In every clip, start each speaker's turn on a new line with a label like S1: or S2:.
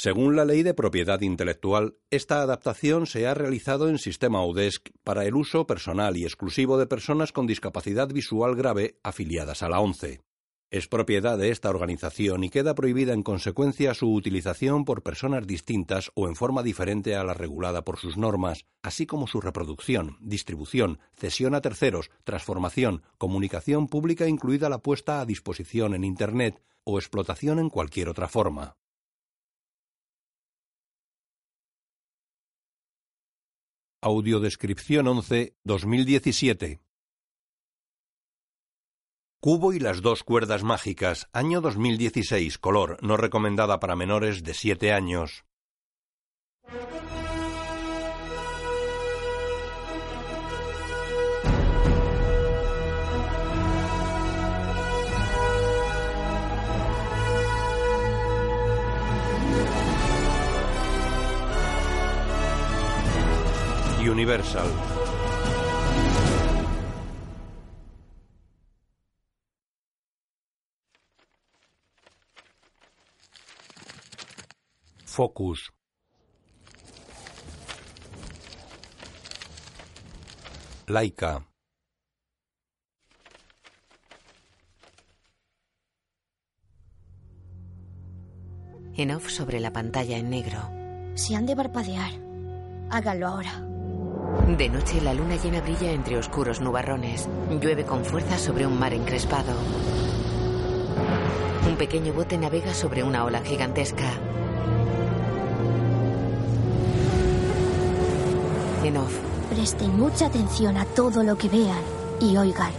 S1: Según la ley de propiedad intelectual, esta adaptación se ha realizado en sistema UDESC para el uso personal y exclusivo de personas con discapacidad visual grave afiliadas a la ONCE. Es propiedad de esta organización y queda prohibida en consecuencia su utilización por personas distintas o en forma diferente a la regulada por sus normas, así como su reproducción, distribución, cesión a terceros, transformación, comunicación pública incluida la puesta a disposición en Internet o explotación en cualquier otra forma. Audiodescripción 11 2017 Cubo y las dos cuerdas mágicas, año 2016, color, no recomendada para menores de 7 años. Universal. Focus. Laika.
S2: En off sobre la pantalla en negro.
S3: Si han de parpadear, háganlo ahora.
S2: De noche la luna llena brilla entre oscuros nubarrones. Llueve con fuerza sobre un mar encrespado. Un pequeño bote navega sobre una ola gigantesca. En off.
S3: Presten mucha atención a todo lo que vean y oigan.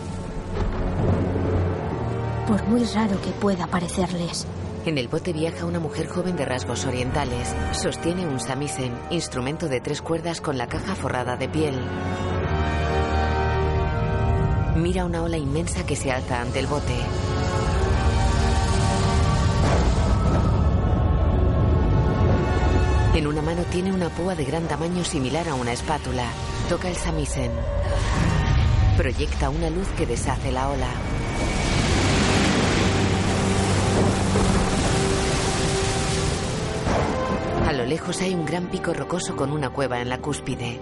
S3: Por muy raro que pueda parecerles.
S2: En el bote viaja una mujer joven de rasgos orientales. Sostiene un samisen, instrumento de tres cuerdas con la caja forrada de piel. Mira una ola inmensa que se alza ante el bote. Tiene una púa de gran tamaño similar a una espátula. Toca el samisen. Proyecta una luz que deshace la ola. A lo lejos hay un gran pico rocoso con una cueva en la cúspide.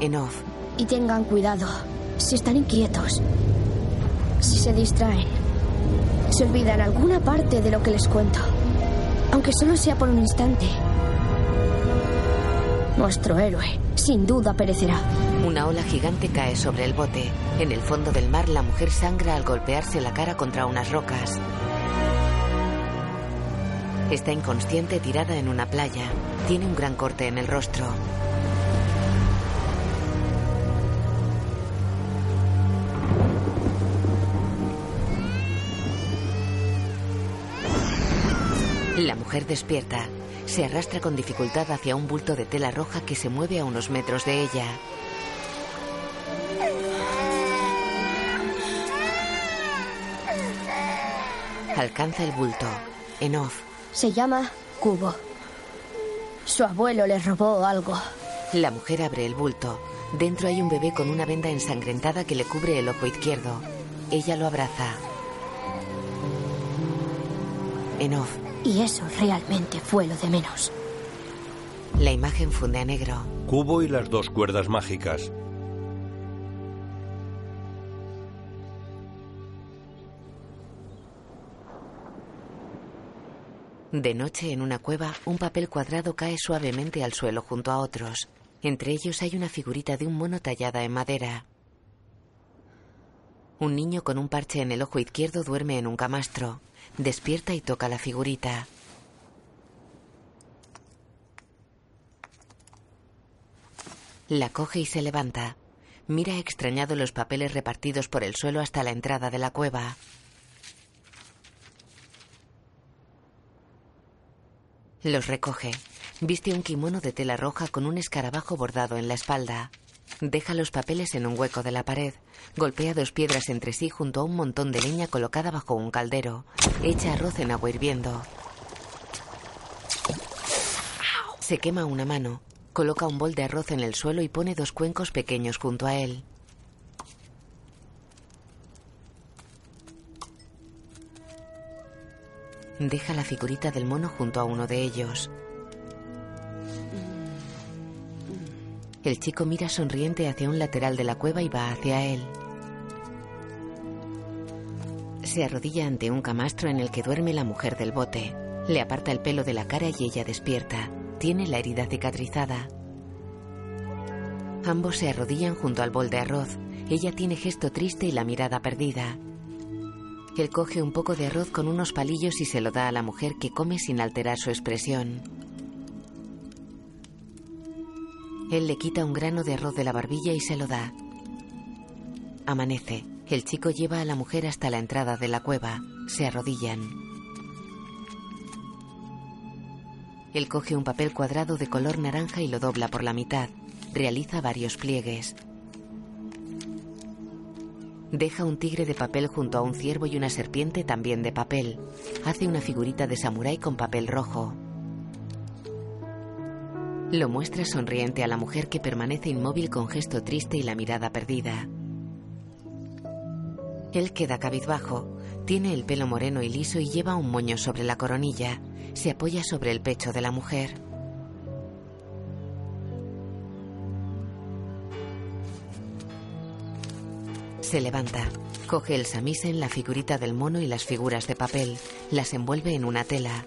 S2: En off.
S3: Y tengan cuidado. Si están inquietos. Si se distraen. Se olvidan alguna parte de lo que les cuento. Aunque solo sea por un instante. Nuestro héroe, sin duda, perecerá.
S2: Una ola gigante cae sobre el bote. En el fondo del mar, la mujer sangra al golpearse la cara contra unas rocas. Está inconsciente tirada en una playa. Tiene un gran corte en el rostro. La mujer despierta. Se arrastra con dificultad hacia un bulto de tela roja que se mueve a unos metros de ella. Alcanza el bulto. En off.
S3: Se llama Cubo. Su abuelo le robó algo.
S2: La mujer abre el bulto. Dentro hay un bebé con una venda ensangrentada que le cubre el ojo izquierdo. Ella lo abraza. En off.
S3: Y eso realmente fue lo de menos.
S2: La imagen funde a negro.
S1: Cubo y las dos cuerdas mágicas.
S2: De noche, en una cueva, un papel cuadrado cae suavemente al suelo junto a otros. Entre ellos hay una figurita de un mono tallada en madera. Un niño con un parche en el ojo izquierdo duerme en un camastro. Despierta y toca la figurita. La coge y se levanta. Mira extrañado los papeles repartidos por el suelo hasta la entrada de la cueva. Los recoge. Viste un kimono de tela roja con un escarabajo bordado en la espalda. Deja los papeles en un hueco de la pared. Golpea dos piedras entre sí junto a un montón de leña colocada bajo un caldero. Echa arroz en agua hirviendo. Se quema una mano. Coloca un bol de arroz en el suelo y pone dos cuencos pequeños junto a él. Deja la figurita del mono junto a uno de ellos. El chico mira sonriente hacia un lateral de la cueva y va hacia él. Se arrodilla ante un camastro en el que duerme la mujer del bote. Le aparta el pelo de la cara y ella despierta. Tiene la herida cicatrizada. Ambos se arrodillan junto al bol de arroz. Ella tiene gesto triste y la mirada perdida. Él coge un poco de arroz con unos palillos y se lo da a la mujer que come sin alterar su expresión. Él le quita un grano de arroz de la barbilla y se lo da. Amanece. El chico lleva a la mujer hasta la entrada de la cueva. Se arrodillan. Él coge un papel cuadrado de color naranja y lo dobla por la mitad. Realiza varios pliegues. Deja un tigre de papel junto a un ciervo y una serpiente también de papel. Hace una figurita de samurái con papel rojo. Lo muestra sonriente a la mujer que permanece inmóvil con gesto triste y la mirada perdida. Él queda cabizbajo, tiene el pelo moreno y liso y lleva un moño sobre la coronilla. Se apoya sobre el pecho de la mujer. Se levanta, coge el samisen, la figurita del mono y las figuras de papel, las envuelve en una tela.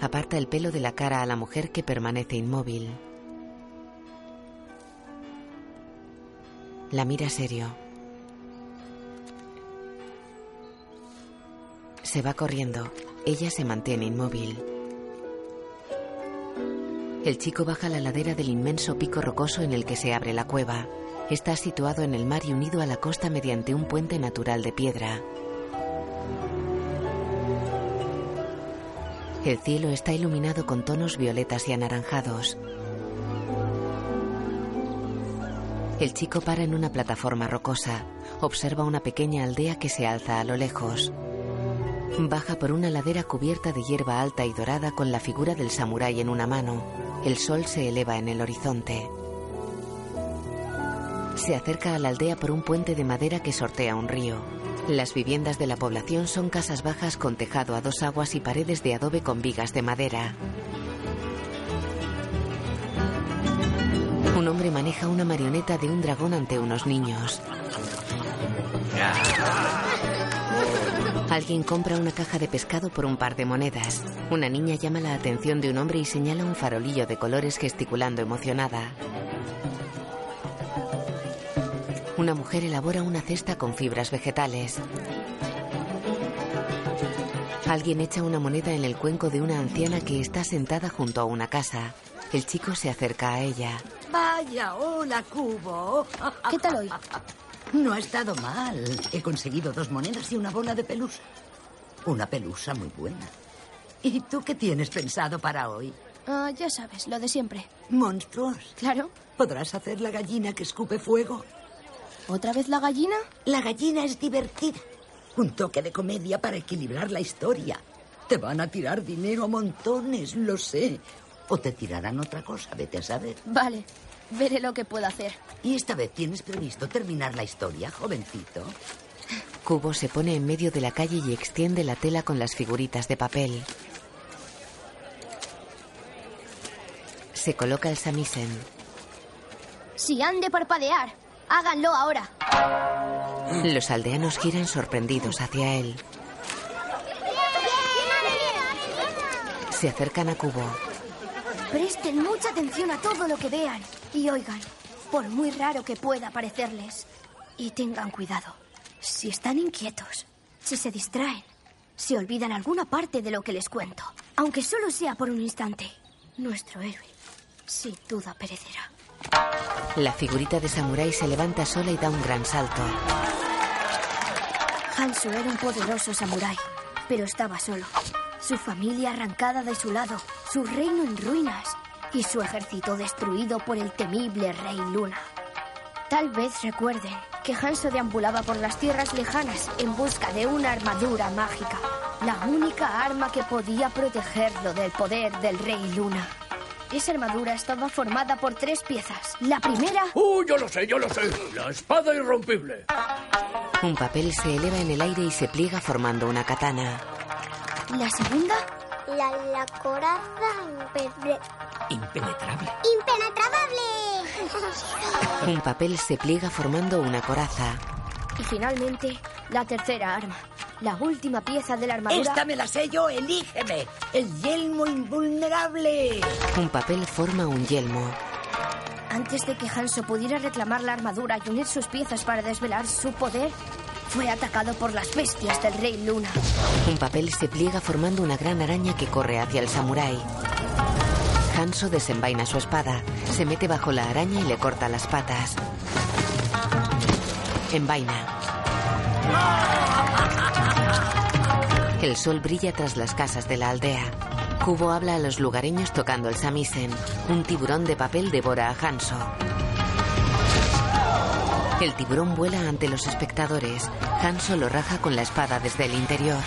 S2: Aparta el pelo de la cara a la mujer que permanece inmóvil. La mira serio. Se va corriendo. Ella se mantiene inmóvil. El chico baja la ladera del inmenso pico rocoso en el que se abre la cueva. Está situado en el mar y unido a la costa mediante un puente natural de piedra. El cielo está iluminado con tonos violetas y anaranjados. El chico para en una plataforma rocosa. Observa una pequeña aldea que se alza a lo lejos. Baja por una ladera cubierta de hierba alta y dorada con la figura del samurái en una mano. El sol se eleva en el horizonte. Se acerca a la aldea por un puente de madera que sortea un río. Las viviendas de la población son casas bajas con tejado a dos aguas y paredes de adobe con vigas de madera. Un hombre maneja una marioneta de un dragón ante unos niños. Alguien compra una caja de pescado por un par de monedas. Una niña llama la atención de un hombre y señala un farolillo de colores gesticulando emocionada. Una mujer elabora una cesta con fibras vegetales. Alguien echa una moneda en el cuenco de una anciana que está sentada junto a una casa. El chico se acerca a ella.
S4: Vaya, hola, Cubo.
S3: ¿Qué tal hoy?
S4: No ha estado mal. He conseguido dos monedas y una bola de pelusa. Una pelusa muy buena. ¿Y tú qué tienes pensado para hoy?
S3: Ah, ya sabes, lo de siempre.
S4: Monstruos.
S3: Claro.
S4: ¿Podrás hacer la gallina que escupe fuego?
S3: ¿Otra vez la gallina?
S4: La gallina es divertida. Un toque de comedia para equilibrar la historia. Te van a tirar dinero a montones, lo sé. O te tirarán otra cosa, vete a saber.
S3: Vale, veré lo que puedo hacer.
S4: ¿Y esta vez tienes previsto terminar la historia, jovencito?
S2: Cubo se pone en medio de la calle y extiende la tela con las figuritas de papel. Se coloca el samisen.
S3: Si han de parpadear, háganlo ahora.
S2: Los aldeanos giran sorprendidos hacia él. Se acercan a Cubo.
S3: Presten mucha atención a todo lo que vean y oigan, por muy raro que pueda parecerles. Y tengan cuidado. Si están inquietos, si se distraen, si olvidan alguna parte de lo que les cuento, aunque solo sea por un instante, nuestro héroe sin duda perecerá.
S2: La figurita de samurái se levanta sola y da un gran salto.
S3: Hansu era un poderoso samurái, pero estaba solo. Su familia arrancada de su lado, su reino en ruinas y su ejército destruido por el temible Rey Luna. Tal vez recuerden que Hanso deambulaba por las tierras lejanas en busca de una armadura mágica, la única arma que podía protegerlo del poder del Rey Luna. Esa armadura estaba formada por tres piezas. La primera,
S5: ¡Uh, yo lo sé, yo lo sé! La espada irrompible.
S2: Un papel se eleva en el aire y se pliega formando una katana.
S3: ¿La segunda?
S5: La, la coraza impenetrable.
S4: Impenetrable.
S5: ¡Impenetrable!
S2: Un papel se pliega formando una coraza.
S3: Y finalmente, la tercera arma. La última pieza de la armadura.
S4: Esta me la sé yo, elígeme. El yelmo invulnerable.
S2: Un papel forma un yelmo.
S3: Antes de que Hanso pudiera reclamar la armadura y unir sus piezas para desvelar su poder, fue atacado por las bestias del Rey Luna.
S2: Un papel se pliega formando una gran araña que corre hacia el samurái. Hanso desenvaina su espada, se mete bajo la araña y le corta las patas. Envaina. El sol brilla tras las casas de la aldea. Kubo habla a los lugareños tocando el samisen. Un tiburón de papel devora a Hanso. El tiburón vuela ante los espectadores. Hanso lo raja con la espada desde el interior.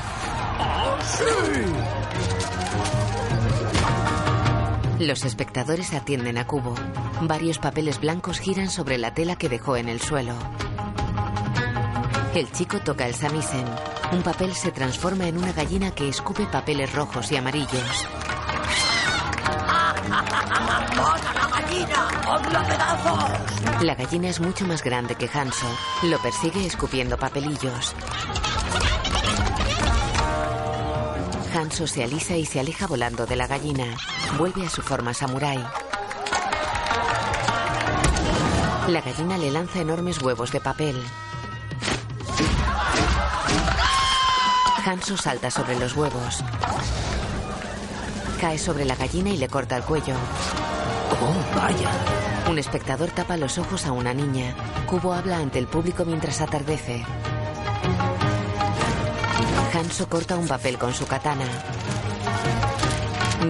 S2: Los espectadores atienden a Kubo. Varios papeles blancos giran sobre la tela que dejó en el suelo. El chico toca el samisen. Un papel se transforma en una gallina que escupe papeles rojos y amarillos. La gallina es mucho más grande que Hanso. Lo persigue escupiendo papelillos. Hanso se alisa y se aleja volando de la gallina. Vuelve a su forma samurái. La gallina le lanza enormes huevos de papel. Hanso salta sobre los huevos. Cae sobre la gallina y le corta el cuello.
S4: Oh, vaya.
S2: Un espectador tapa los ojos a una niña. Kubo habla ante el público mientras atardece. Hanso corta un papel con su katana.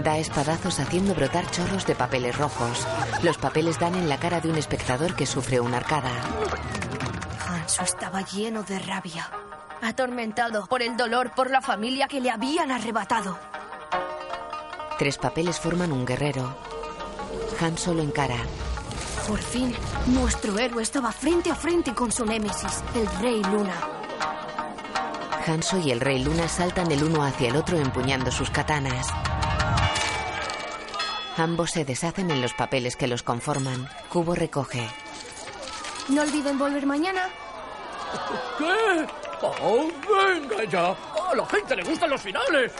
S2: Da espadazos haciendo brotar chorros de papeles rojos. Los papeles dan en la cara de un espectador que sufre una arcada.
S3: Hanso estaba lleno de rabia, atormentado por el dolor por la familia que le habían arrebatado.
S2: Tres papeles forman un guerrero. Hanso lo encara.
S3: Por fin, nuestro héroe estaba frente a frente con su némesis, el Rey Luna.
S2: Hanso y el Rey Luna saltan el uno hacia el otro empuñando sus katanas. Ambos se deshacen en los papeles que los conforman. Kubo recoge.
S3: No olviden volver mañana.
S6: ¿Qué? ¡Oh, venga ya! ¡A la gente le gustan los finales!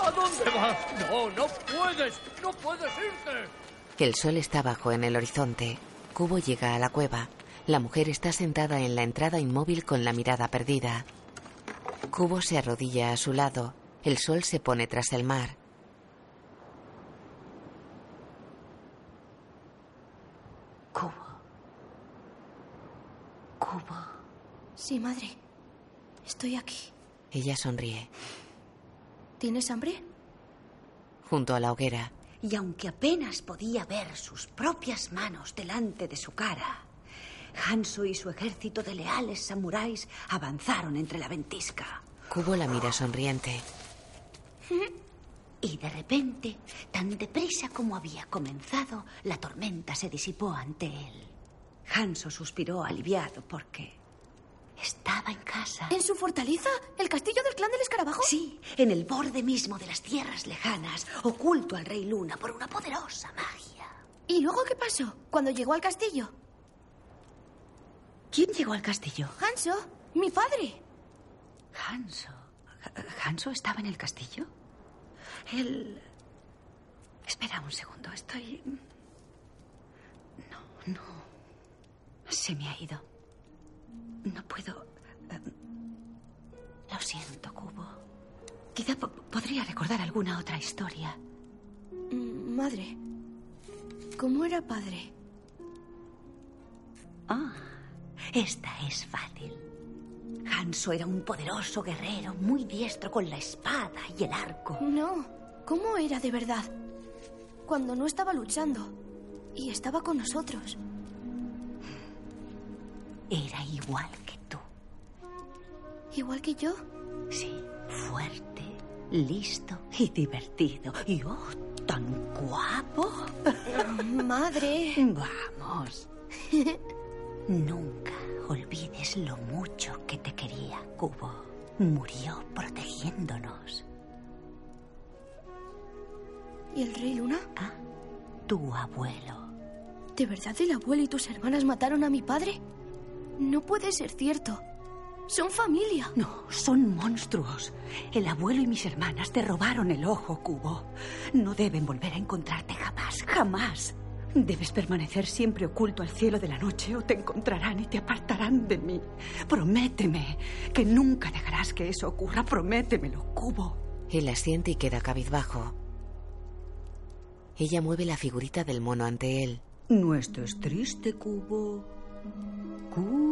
S6: ¿A dónde vas? No, no puedes. No puedes irte.
S2: El sol está bajo en el horizonte. Kubo llega a la cueva. La mujer está sentada en la entrada inmóvil con la mirada perdida. Kubo se arrodilla a su lado. El sol se pone tras el mar.
S4: Cubo. Cubo.
S3: Sí, madre. Estoy aquí.
S2: Ella sonríe.
S3: ¿Tienes hambre?
S2: Junto a la hoguera,
S7: Y aunque apenas podía ver sus propias manos delante de su cara, Hanso y su ejército de leales samuráis avanzaron entre la ventisca.
S2: Kubo la mira sonriente.
S7: Y de repente, tan deprisa como había comenzado, la tormenta se disipó ante él. Hanso suspiró aliviado porque estaba en casa.
S3: ¿En su fortaleza? ¿El castillo del clan del escarabajo?
S7: Sí, en el borde mismo de las tierras lejanas, oculto al rey Luna por una poderosa magia.
S3: ¿Y luego qué pasó? Cuando llegó al castillo.
S7: ¿Quién llegó al castillo?
S3: Hanso, mi padre.
S7: Hanso. ¿Hanso estaba en el castillo? Él... Espera un segundo, estoy... No, no. Se me ha ido. No puedo... eh, Lo siento, Cubo. Quizá po- podría recordar alguna otra historia.
S3: Mm, Madre. ¿Cómo era padre?
S7: Ah, esta es fácil. Hanso era un poderoso guerrero, muy diestro con la espada y el arco.
S3: No. ¿Cómo era de verdad? Cuando no estaba luchando. Y estaba con nosotros.
S7: Era igual que tú.
S3: Igual que yo.
S7: Sí, fuerte, listo y divertido. Y oh, tan guapo.
S3: Madre.
S7: Vamos. Nunca olvides lo mucho que te quería, Cubo. Murió protegiéndonos.
S3: ¿Y el rey Luna?
S7: Ah, tu abuelo.
S3: ¿De verdad el abuelo y tus hermanas mataron a mi padre? No puede ser cierto. Son familia.
S7: No, son monstruos. El abuelo y mis hermanas te robaron el ojo, Cubo. No deben volver a encontrarte jamás, jamás. Debes permanecer siempre oculto al cielo de la noche o te encontrarán y te apartarán de mí. Prométeme que nunca dejarás que eso ocurra. Prométemelo, Cubo.
S2: Él asiente y queda cabizbajo. Ella mueve la figurita del mono ante él.
S7: No estés triste, Cubo. Cubo.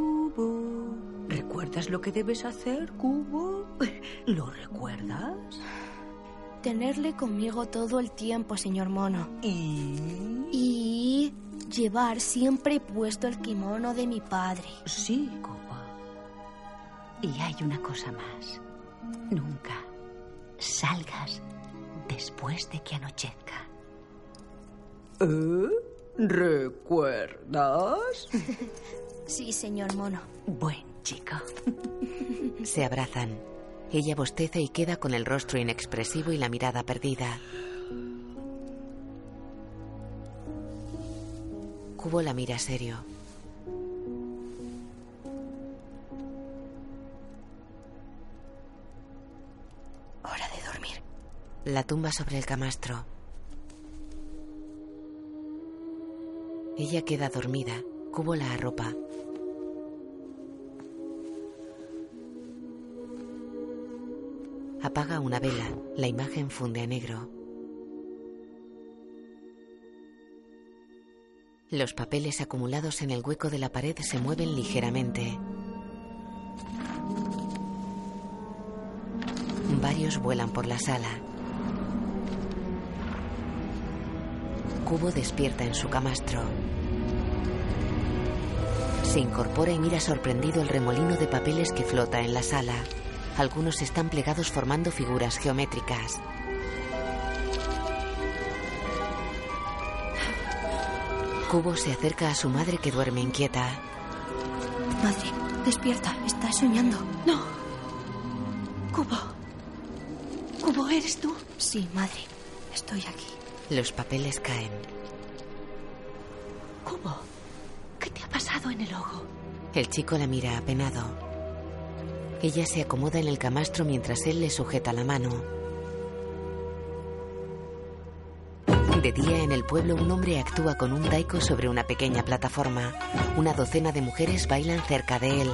S7: ¿Recuerdas lo que debes hacer, Cubo? ¿Lo recuerdas?
S3: Tenerle conmigo todo el tiempo, señor mono.
S7: Y...
S3: Y llevar siempre puesto el kimono de mi padre.
S7: Sí, Cubo. Y hay una cosa más. Nunca salgas después de que anochezca. ¿Eh? ¿Recuerdas?
S3: Sí, señor mono.
S7: Buen chico.
S2: Se abrazan. Ella bosteza y queda con el rostro inexpresivo y la mirada perdida. Cubo la mira serio.
S3: Hora de dormir.
S2: La tumba sobre el camastro. Ella queda dormida. Cubo la arropa. Apaga una vela. La imagen funde a negro. Los papeles acumulados en el hueco de la pared se mueven ligeramente. Varios vuelan por la sala. Cubo despierta en su camastro. Se incorpora y mira sorprendido el remolino de papeles que flota en la sala. Algunos están plegados formando figuras geométricas. Cubo se acerca a su madre que duerme inquieta.
S3: Madre, despierta. Estás soñando.
S7: No. Cubo. Cubo, ¿eres tú?
S3: Sí, madre. Estoy aquí.
S2: Los papeles caen.
S7: Cubo, ¿qué te ha pasado en el ojo?
S2: El chico la mira apenado. Ella se acomoda en el camastro mientras él le sujeta la mano. De día en el pueblo un hombre actúa con un taiko sobre una pequeña plataforma. Una docena de mujeres bailan cerca de él.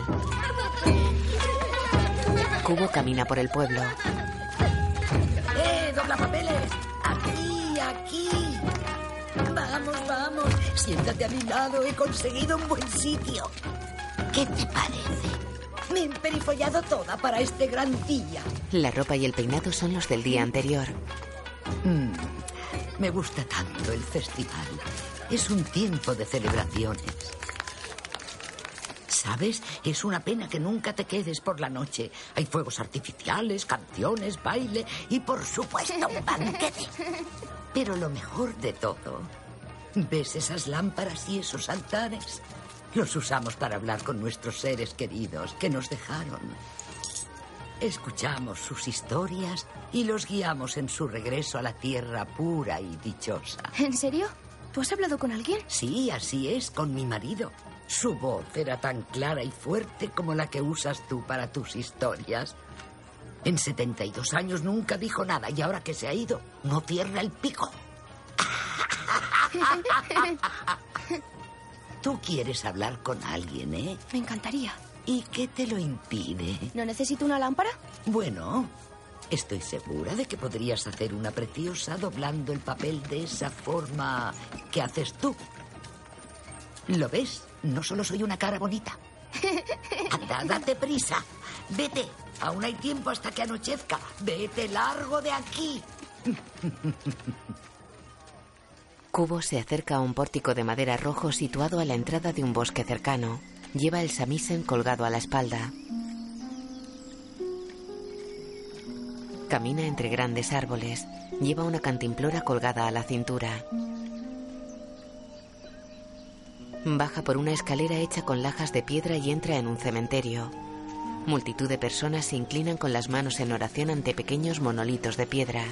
S2: Cubo camina por el pueblo.
S4: ¡Eh, dobla papeles! Aquí, aquí. Vamos, vamos. Siéntate a mi lado. He conseguido un buen sitio. ¿Qué te parece? Me he emperifollado toda para este gran día.
S2: La ropa y el peinado son los del día anterior.
S4: Mm, me gusta tanto el festival. Es un tiempo de celebraciones. ¿Sabes? Es una pena que nunca te quedes por la noche. Hay fuegos artificiales, canciones, baile y por supuesto un banquete. Pero lo mejor de todo, ¿ves esas lámparas y esos altares? Los usamos para hablar con nuestros seres queridos que nos dejaron. Escuchamos sus historias y los guiamos en su regreso a la tierra pura y dichosa.
S3: ¿En serio? ¿Tú has hablado con alguien?
S4: Sí, así es, con mi marido. Su voz era tan clara y fuerte como la que usas tú para tus historias. En 72 años nunca dijo nada y ahora que se ha ido, no cierra el pico. Tú quieres hablar con alguien, ¿eh?
S3: Me encantaría.
S4: ¿Y qué te lo impide?
S3: ¿No necesito una lámpara?
S4: Bueno, estoy segura de que podrías hacer una preciosa doblando el papel de esa forma que haces tú. ¿Lo ves? No solo soy una cara bonita. Anda, date prisa. Vete. Aún hay tiempo hasta que anochezca. Vete largo de aquí.
S2: Cubo se acerca a un pórtico de madera rojo situado a la entrada de un bosque cercano. Lleva el samisen colgado a la espalda. Camina entre grandes árboles. Lleva una cantimplora colgada a la cintura. Baja por una escalera hecha con lajas de piedra y entra en un cementerio. Multitud de personas se inclinan con las manos en oración ante pequeños monolitos de piedra.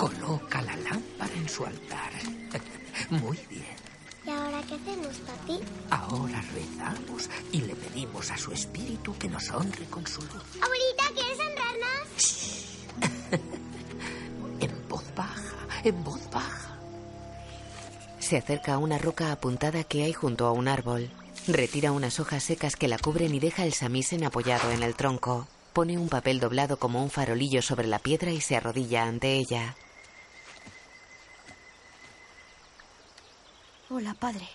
S4: Coloca la lámpara en su altar. Muy bien.
S5: ¿Y ahora qué hacemos, papi?
S4: Ahora rezamos y le pedimos a su espíritu que nos honre con su luz.
S5: Abuelita, ¿quieres honrarnos?
S4: En voz baja, en voz baja.
S2: Se acerca a una roca apuntada que hay junto a un árbol. Retira unas hojas secas que la cubren y deja el samisen apoyado en el tronco. Pone un papel doblado como un farolillo sobre la piedra y se arrodilla ante ella.
S3: Hola, padre.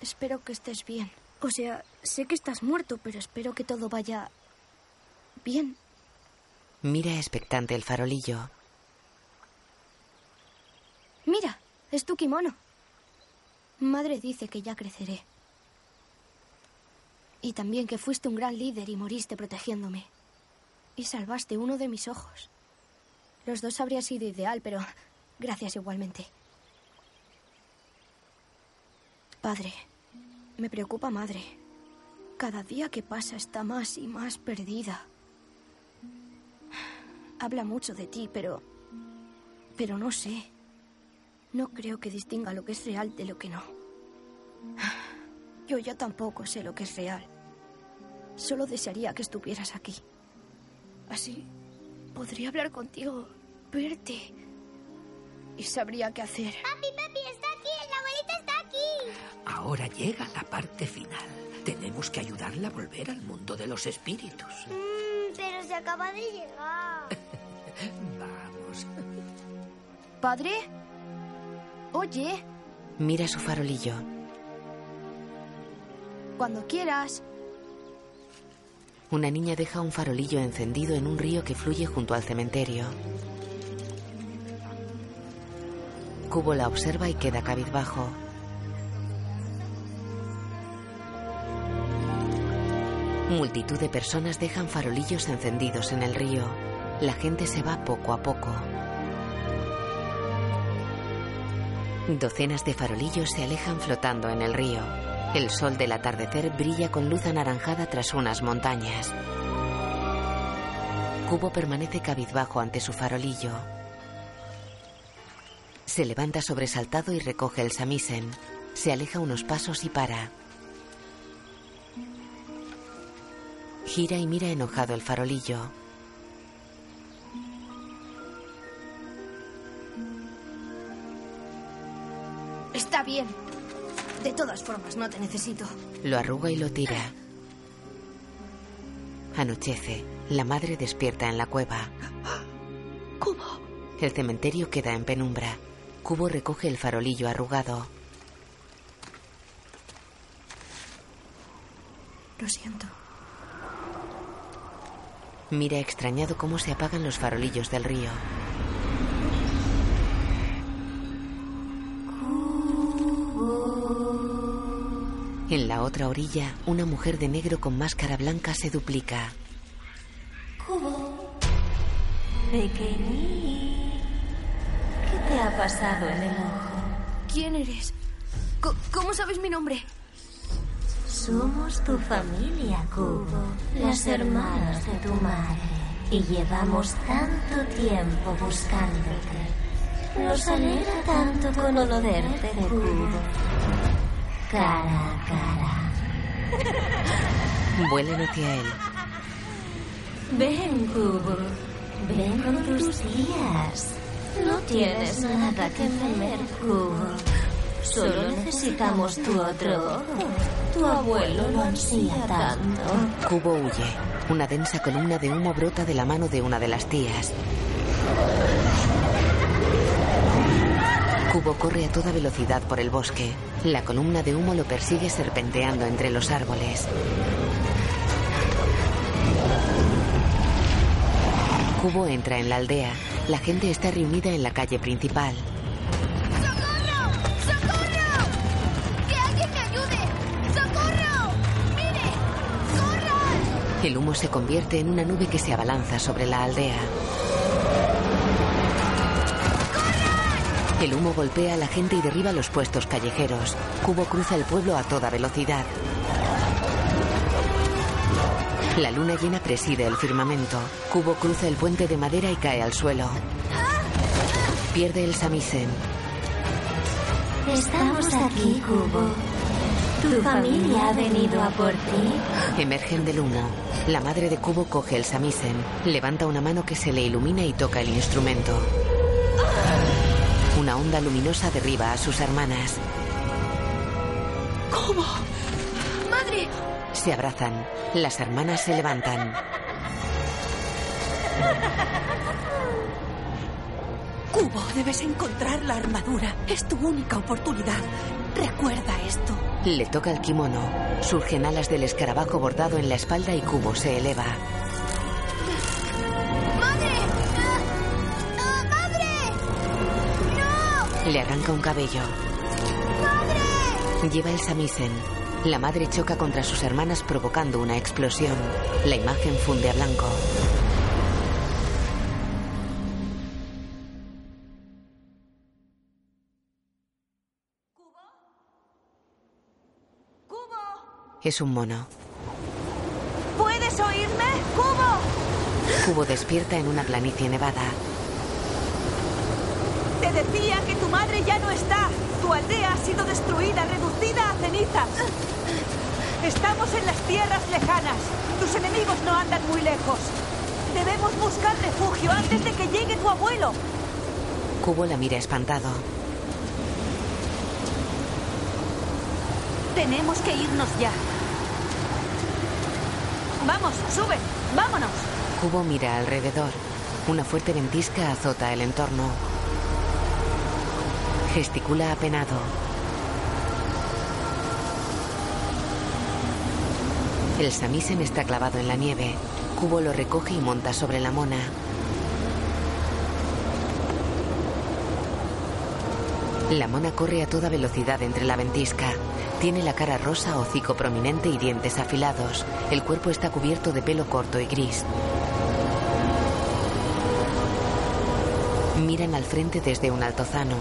S3: Espero que estés bien. O sea, sé que estás muerto, pero espero que todo vaya bien.
S2: Mira expectante el farolillo.
S3: Mira, es tu kimono. Madre dice que ya creceré. Y también que fuiste un gran líder y moriste protegiéndome. Y salvaste uno de mis ojos. Los dos habría sido ideal, pero gracias igualmente. Padre, me preocupa madre. Cada día que pasa está más y más perdida. Habla mucho de ti, pero... Pero no sé. No creo que distinga lo que es real de lo que no. Yo ya tampoco sé lo que es real. Solo desearía que estuvieras aquí. Así podría hablar contigo, verte. Y sabría qué hacer.
S4: Ahora llega la parte final. Tenemos que ayudarla a volver al mundo de los espíritus.
S5: Mm, pero se acaba de llegar.
S4: Vamos.
S3: ¿Padre? Oye,
S2: Mira su farolillo.
S3: cuando quieras.
S2: Una niña deja un farolillo encendido en un río que fluye junto al cementerio. Cubo la observa y queda cabizbajo. Multitud de personas dejan farolillos encendidos en el río. La gente se va poco a poco. Docenas de farolillos se alejan flotando en el río. El sol del atardecer brilla con luz anaranjada tras unas montañas. Cubo permanece cabizbajo ante su farolillo. Se levanta sobresaltado y recoge el samisen. Se aleja unos pasos y para. Gira y mira enojado el farolillo.
S3: Está bien. De todas formas, no te necesito.
S2: Lo arruga y lo tira. Anochece. La madre despierta en la cueva.
S7: ¿Cómo?
S2: El cementerio queda en penumbra. Cubo recoge el farolillo arrugado.
S3: Lo siento.
S2: Mira extrañado cómo se apagan los farolillos del río. En la otra orilla, una mujer de negro con máscara blanca se duplica.
S8: Cubo. Pequeñín. ¿Qué te ha pasado en el ojo?
S3: ¿Quién eres? ¿Cómo sabes mi nombre?
S8: Somos tu familia, Cubo. Las hermanas de tu madre. Y llevamos tanto tiempo buscándote. Nos alegra tanto conocerte, Cubo. Cara a cara.
S2: Vuelan hacia él.
S8: Ven, Cubo. Ven con tus tías. No tienes nada que temer, Cubo. Solo necesitamos tu otro. Tu abuelo lo ansía tanto.
S2: Cubo huye. Una densa columna de humo brota de la mano de una de las tías. Cubo corre a toda velocidad por el bosque. La columna de humo lo persigue serpenteando entre los árboles. Cubo entra en la aldea. La gente está reunida en la calle principal. El humo se convierte en una nube que se abalanza sobre la aldea. El humo golpea a la gente y derriba los puestos callejeros. Cubo cruza el pueblo a toda velocidad. La luna llena preside el firmamento. Cubo cruza el puente de madera y cae al suelo. Pierde el samisen.
S8: Estamos aquí, Cubo. Tu familia ha venido a por ti.
S2: Emergen del humo. La madre de Cubo coge el samisen, levanta una mano que se le ilumina y toca el instrumento. Una onda luminosa derriba a sus hermanas.
S7: ¿Cómo?
S3: ¡Madre!
S2: Se abrazan. Las hermanas se levantan.
S7: Cubo, debes encontrar la armadura. Es tu única oportunidad. Recuerda esto.
S2: Le toca el kimono. Surgen alas del escarabajo bordado en la espalda y Cubo se eleva.
S3: ¡Madre! ¡Ah! ¡Ah, ¡Madre! ¡No!
S2: Le arranca un cabello.
S3: ¡Madre!
S2: Lleva el samisen. La madre choca contra sus hermanas provocando una explosión. La imagen funde a blanco. Es un mono.
S7: ¿Puedes oírme? ¡Cubo!
S2: Cubo despierta en una planicie nevada.
S7: Te decía que tu madre ya no está. Tu aldea ha sido destruida, reducida a cenizas. Estamos en las tierras lejanas. Tus enemigos no andan muy lejos. Debemos buscar refugio antes de que llegue tu abuelo.
S2: Cubo la mira espantado.
S7: Tenemos que irnos ya. Vamos, sube. Vámonos.
S2: Cubo mira alrededor. Una fuerte ventisca azota el entorno. Gesticula apenado. El samisen está clavado en la nieve. Cubo lo recoge y monta sobre la mona. La mona corre a toda velocidad entre la ventisca. Tiene la cara rosa, hocico prominente y dientes afilados. El cuerpo está cubierto de pelo corto y gris. Miran al frente desde un altozano.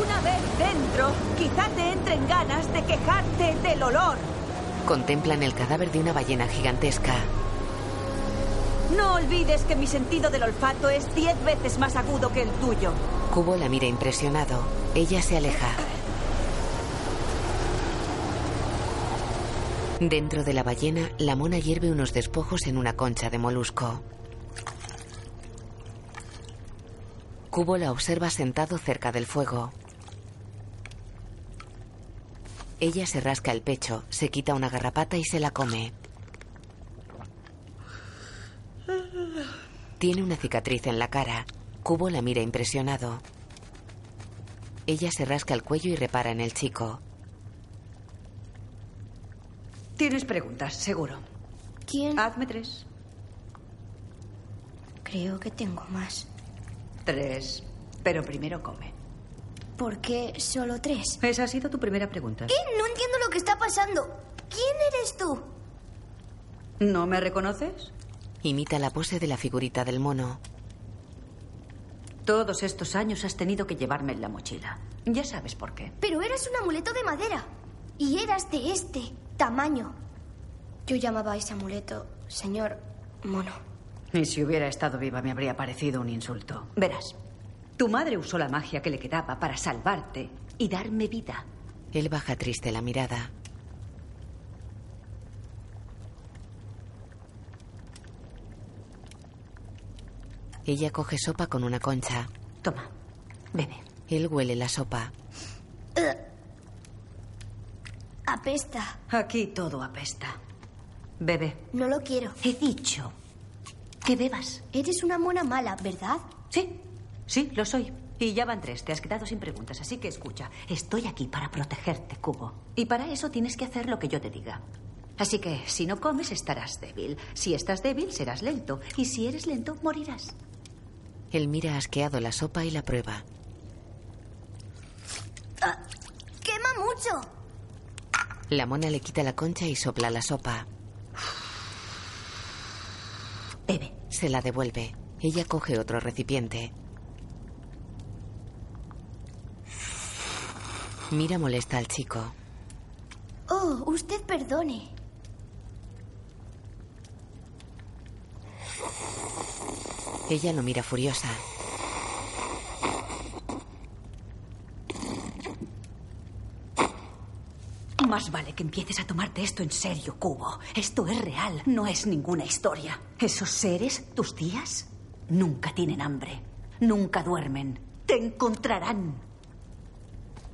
S7: Una vez dentro, quizá te entren ganas de quejarte del olor.
S2: Contemplan el cadáver de una ballena gigantesca.
S7: No olvides que mi sentido del olfato es diez veces más agudo que el tuyo.
S2: Cubo la mira impresionado. Ella se aleja. Dentro de la ballena, la mona hierve unos despojos en una concha de molusco. Cubo la observa sentado cerca del fuego. Ella se rasca el pecho, se quita una garrapata y se la come. Tiene una cicatriz en la cara. Cubo la mira impresionado. Ella se rasca el cuello y repara en el chico.
S7: Tienes preguntas, seguro.
S3: ¿Quién?
S7: Hazme tres.
S3: Creo que tengo más.
S7: Tres. Pero primero come.
S3: ¿Por qué solo tres?
S7: Esa ha sido tu primera pregunta.
S3: ¿Qué? No entiendo lo que está pasando. ¿Quién eres tú?
S7: ¿No me reconoces?
S2: Imita la pose de la figurita del mono.
S7: Todos estos años has tenido que llevarme en la mochila. Ya sabes por qué.
S3: Pero eras un amuleto de madera. Y eras de este tamaño. Yo llamaba a ese amuleto señor mono.
S7: Y si hubiera estado viva me habría parecido un insulto. Verás, tu madre usó la magia que le quedaba para salvarte y darme vida.
S2: Él baja triste la mirada. Ella coge sopa con una concha.
S7: Toma, bebe.
S2: Él huele la sopa.
S3: Apesta.
S7: Aquí todo apesta. Bebe.
S3: No lo quiero.
S7: He dicho que bebas.
S3: Eres una mona mala, ¿verdad?
S7: Sí, sí, lo soy. Y ya van tres, te has quedado sin preguntas, así que escucha. Estoy aquí para protegerte, Cubo. Y para eso tienes que hacer lo que yo te diga. Así que si no comes estarás débil. Si estás débil serás lento. Y si eres lento morirás.
S2: Él mira asqueado la sopa y la prueba.
S3: Ah, ¡Quema mucho!
S2: La mona le quita la concha y sopla la sopa.
S7: Bebe.
S2: Se la devuelve. Ella coge otro recipiente. Mira molesta al chico.
S3: Oh, usted perdone.
S2: Ella lo mira furiosa.
S7: Más vale que empieces a tomarte esto en serio, Cubo. Esto es real, no es ninguna historia. Esos seres, tus tías, nunca tienen hambre, nunca duermen. Te encontrarán.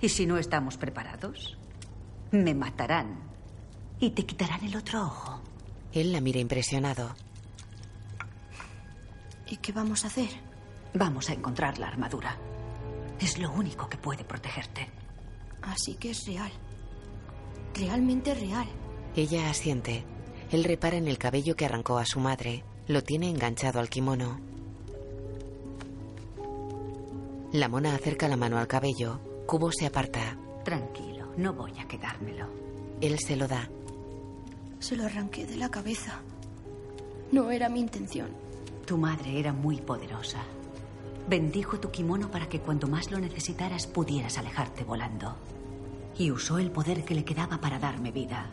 S7: Y si no estamos preparados, me matarán y te quitarán el otro ojo.
S2: Él la mira impresionado.
S3: ¿Y qué vamos a hacer?
S7: Vamos a encontrar la armadura. Es lo único que puede protegerte.
S3: Así que es real. Realmente real.
S2: Ella asiente. Él repara en el cabello que arrancó a su madre. Lo tiene enganchado al kimono. La mona acerca la mano al cabello. Cubo se aparta.
S7: Tranquilo, no voy a quedármelo.
S2: Él se lo da.
S3: Se lo arranqué de la cabeza. No era mi intención.
S7: Tu madre era muy poderosa. Bendijo tu kimono para que cuando más lo necesitaras pudieras alejarte volando. Y usó el poder que le quedaba para darme vida.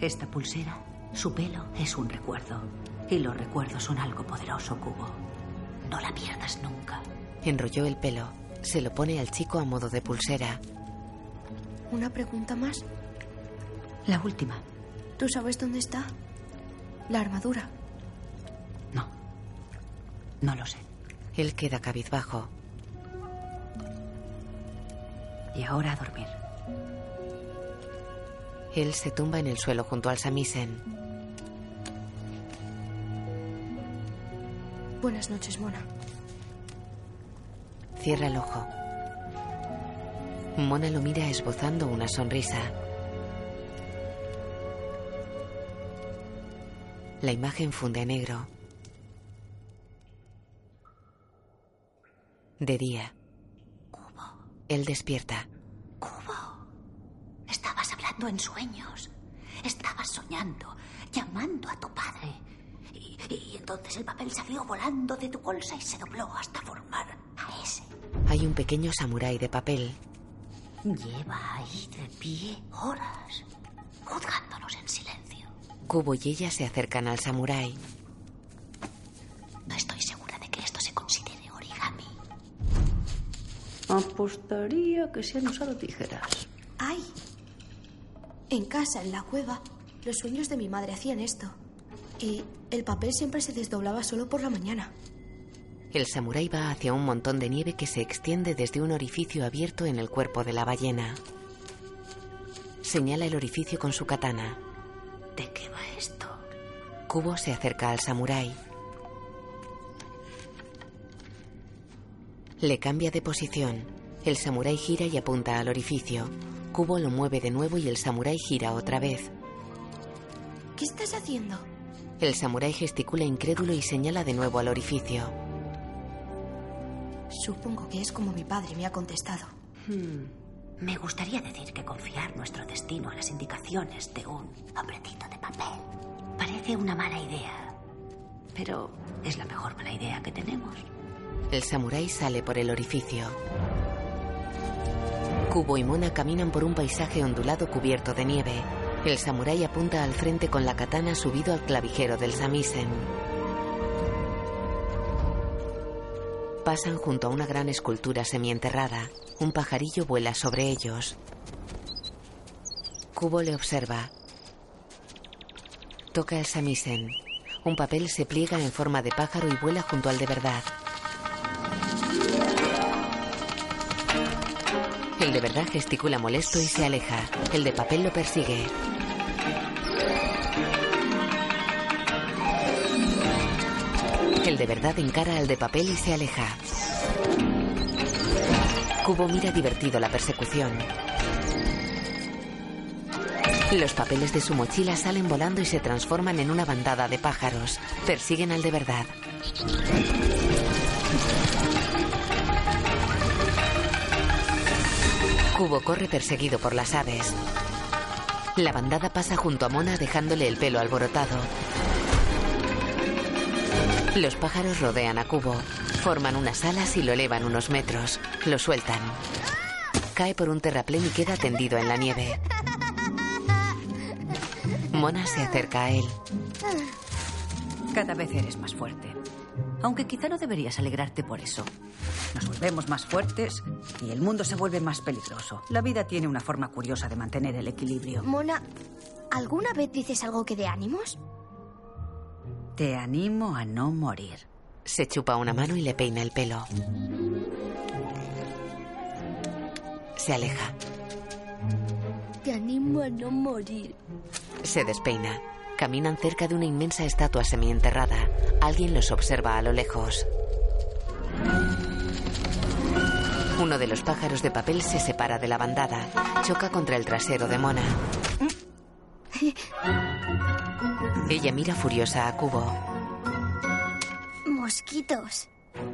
S7: Esta pulsera, su pelo, es un recuerdo. Y los recuerdos son algo poderoso, Cubo. No la pierdas nunca.
S2: Enrolló el pelo. Se lo pone al chico a modo de pulsera.
S3: ¿Una pregunta más?
S7: La última.
S3: ¿Tú sabes dónde está? La armadura.
S7: No. Lo sé.
S2: Él queda cabizbajo.
S7: Y ahora a dormir.
S2: Él se tumba en el suelo junto al samisen.
S3: Buenas noches, Mona.
S2: Cierra el ojo. Mona lo mira esbozando una sonrisa. La imagen funde a negro. De día.
S7: Cubo.
S2: Él despierta.
S7: Cubo. Estabas hablando en sueños. Estabas soñando, llamando a tu padre. Y, y entonces el papel salió volando de tu bolsa y se dobló hasta formar a ese.
S2: Hay un pequeño samurái de papel.
S7: Lleva ahí de pie horas, juzgándonos en silencio.
S2: Kubo y ella se acercan al samurái.
S7: No estoy
S9: Apostaría que se han usado tijeras.
S3: ¡Ay! En casa, en la cueva, los sueños de mi madre hacían esto. Y el papel siempre se desdoblaba solo por la mañana.
S2: El samurái va hacia un montón de nieve que se extiende desde un orificio abierto en el cuerpo de la ballena. Señala el orificio con su katana.
S7: ¿De qué va esto?
S2: Kubo se acerca al samurái. Le cambia de posición. El samurái gira y apunta al orificio. Kubo lo mueve de nuevo y el samurái gira otra vez.
S3: ¿Qué estás haciendo?
S2: El samurái gesticula incrédulo y señala de nuevo al orificio.
S3: Supongo que es como mi padre me ha contestado.
S7: Hmm. Me gustaría decir que confiar nuestro destino a las indicaciones de un hombrecito de papel parece una mala idea. Pero es la mejor mala idea que tenemos.
S2: El samurái sale por el orificio. Kubo y Mona caminan por un paisaje ondulado cubierto de nieve. El samurái apunta al frente con la katana subido al clavijero del samisen. Pasan junto a una gran escultura semienterrada. Un pajarillo vuela sobre ellos. Kubo le observa. Toca el samisen. Un papel se pliega en forma de pájaro y vuela junto al de verdad. El de verdad gesticula molesto y se aleja. El de papel lo persigue. El de verdad encara al de papel y se aleja. Cubo mira divertido la persecución. Los papeles de su mochila salen volando y se transforman en una bandada de pájaros. Persiguen al de verdad. Cubo corre perseguido por las aves. La bandada pasa junto a Mona dejándole el pelo alborotado. Los pájaros rodean a Cubo, forman unas alas y lo elevan unos metros. Lo sueltan. Cae por un terraplén y queda tendido en la nieve. Mona se acerca a él.
S7: Cada vez eres más fuerte. Aunque quizá no deberías alegrarte por eso. Nos volvemos más fuertes y el mundo se vuelve más peligroso. La vida tiene una forma curiosa de mantener el equilibrio.
S3: Mona, ¿alguna vez dices algo que dé ánimos?
S7: Te animo a no morir.
S2: Se chupa una mano y le peina el pelo. Se aleja.
S3: Te animo a no morir.
S2: Se despeina. Caminan cerca de una inmensa estatua semienterrada. Alguien los observa a lo lejos. Uno de los pájaros de papel se separa de la bandada. Choca contra el trasero de Mona. Ella mira furiosa a Cubo.
S3: Mosquitos.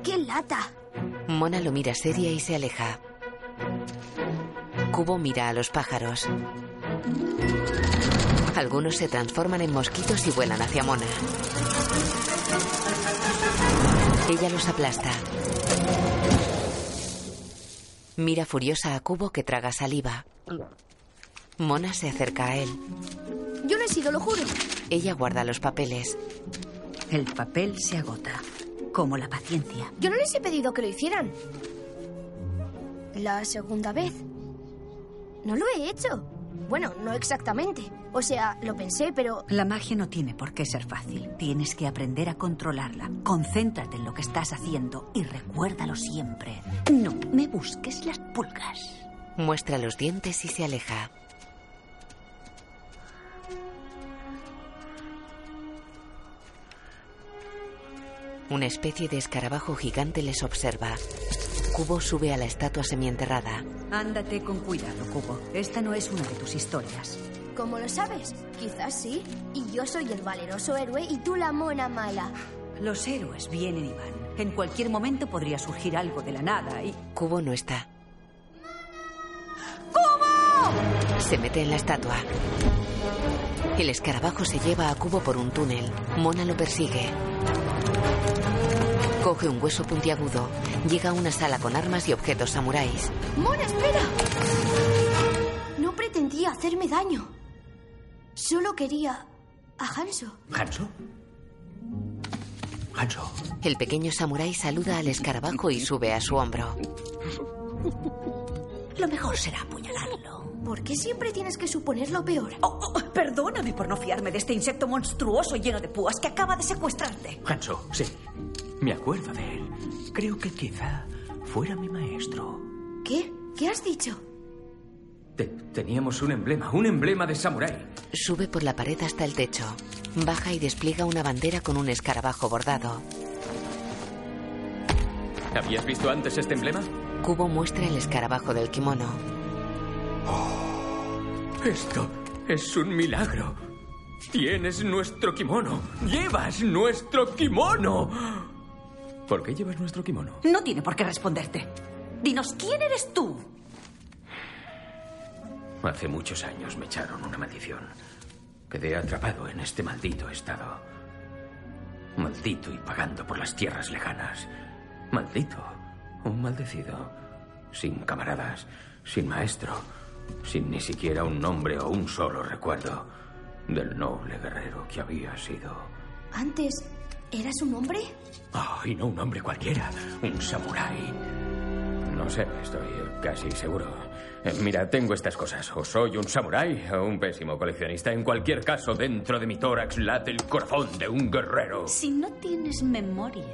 S3: ¡Qué lata!
S2: Mona lo mira seria y se aleja. Cubo mira a los pájaros. Algunos se transforman en mosquitos y vuelan hacia Mona. Ella los aplasta. Mira furiosa a Cubo que traga saliva. Mona se acerca a él.
S3: Yo no he sido, lo juro.
S2: Ella guarda los papeles.
S7: El papel se agota, como la paciencia.
S3: Yo no les he pedido que lo hicieran. La segunda vez. No lo he hecho. Bueno, no exactamente. O sea, lo pensé, pero...
S7: La magia no tiene por qué ser fácil. Tienes que aprender a controlarla. Concéntrate en lo que estás haciendo y recuérdalo siempre. No me busques las pulgas.
S2: Muestra los dientes y se aleja. Una especie de escarabajo gigante les observa. Cubo sube a la estatua semienterrada.
S7: Ándate con cuidado, Cubo. Esta no es una de tus historias.
S3: ¿Cómo lo sabes? Quizás sí. Y yo soy el valeroso héroe y tú la mona mala.
S7: Los héroes vienen y van. En cualquier momento podría surgir algo de la nada y...
S2: Cubo no está.
S7: ¡Cubo!
S2: Se mete en la estatua. El escarabajo se lleva a Cubo por un túnel. Mona lo persigue. Coge un hueso puntiagudo. Llega a una sala con armas y objetos samuráis.
S3: ¡Mona, espera! No pretendía hacerme daño. Solo quería a Hanso.
S6: ¿Hanso? Hanso.
S2: El pequeño samurái saluda al escarabajo y sube a su hombro.
S7: Lo mejor será apuñalarlo.
S3: ¿Por qué siempre tienes que suponer lo peor?
S7: Oh, oh, perdóname por no fiarme de este insecto monstruoso lleno de púas que acaba de secuestrarte.
S6: Hanso, sí. Me acuerdo de él. Creo que quizá fuera mi maestro.
S3: ¿Qué? ¿Qué has dicho?
S6: Te- teníamos un emblema, un emblema de samurái.
S2: Sube por la pared hasta el techo. Baja y despliega una bandera con un escarabajo bordado.
S6: ¿Habías visto antes este emblema?
S2: Cubo muestra el escarabajo del kimono.
S6: Esto es un milagro. Tienes nuestro kimono. Llevas nuestro kimono. ¿Por qué llevas nuestro kimono?
S7: No tiene por qué responderte. Dinos, ¿quién eres tú?
S6: Hace muchos años me echaron una maldición. Quedé atrapado en este maldito estado. Maldito y pagando por las tierras lejanas. Maldito. Un maldecido. Sin camaradas, sin maestro, sin ni siquiera un nombre o un solo recuerdo del noble guerrero que había sido.
S3: ¿Antes eras un hombre?
S6: Oh, y no un hombre cualquiera, un samurái. No sé, estoy casi seguro. Eh, Mira, tengo estas cosas. O soy un samurái o un pésimo coleccionista. En cualquier caso, dentro de mi tórax late el corazón de un guerrero.
S7: Si no tienes memoria,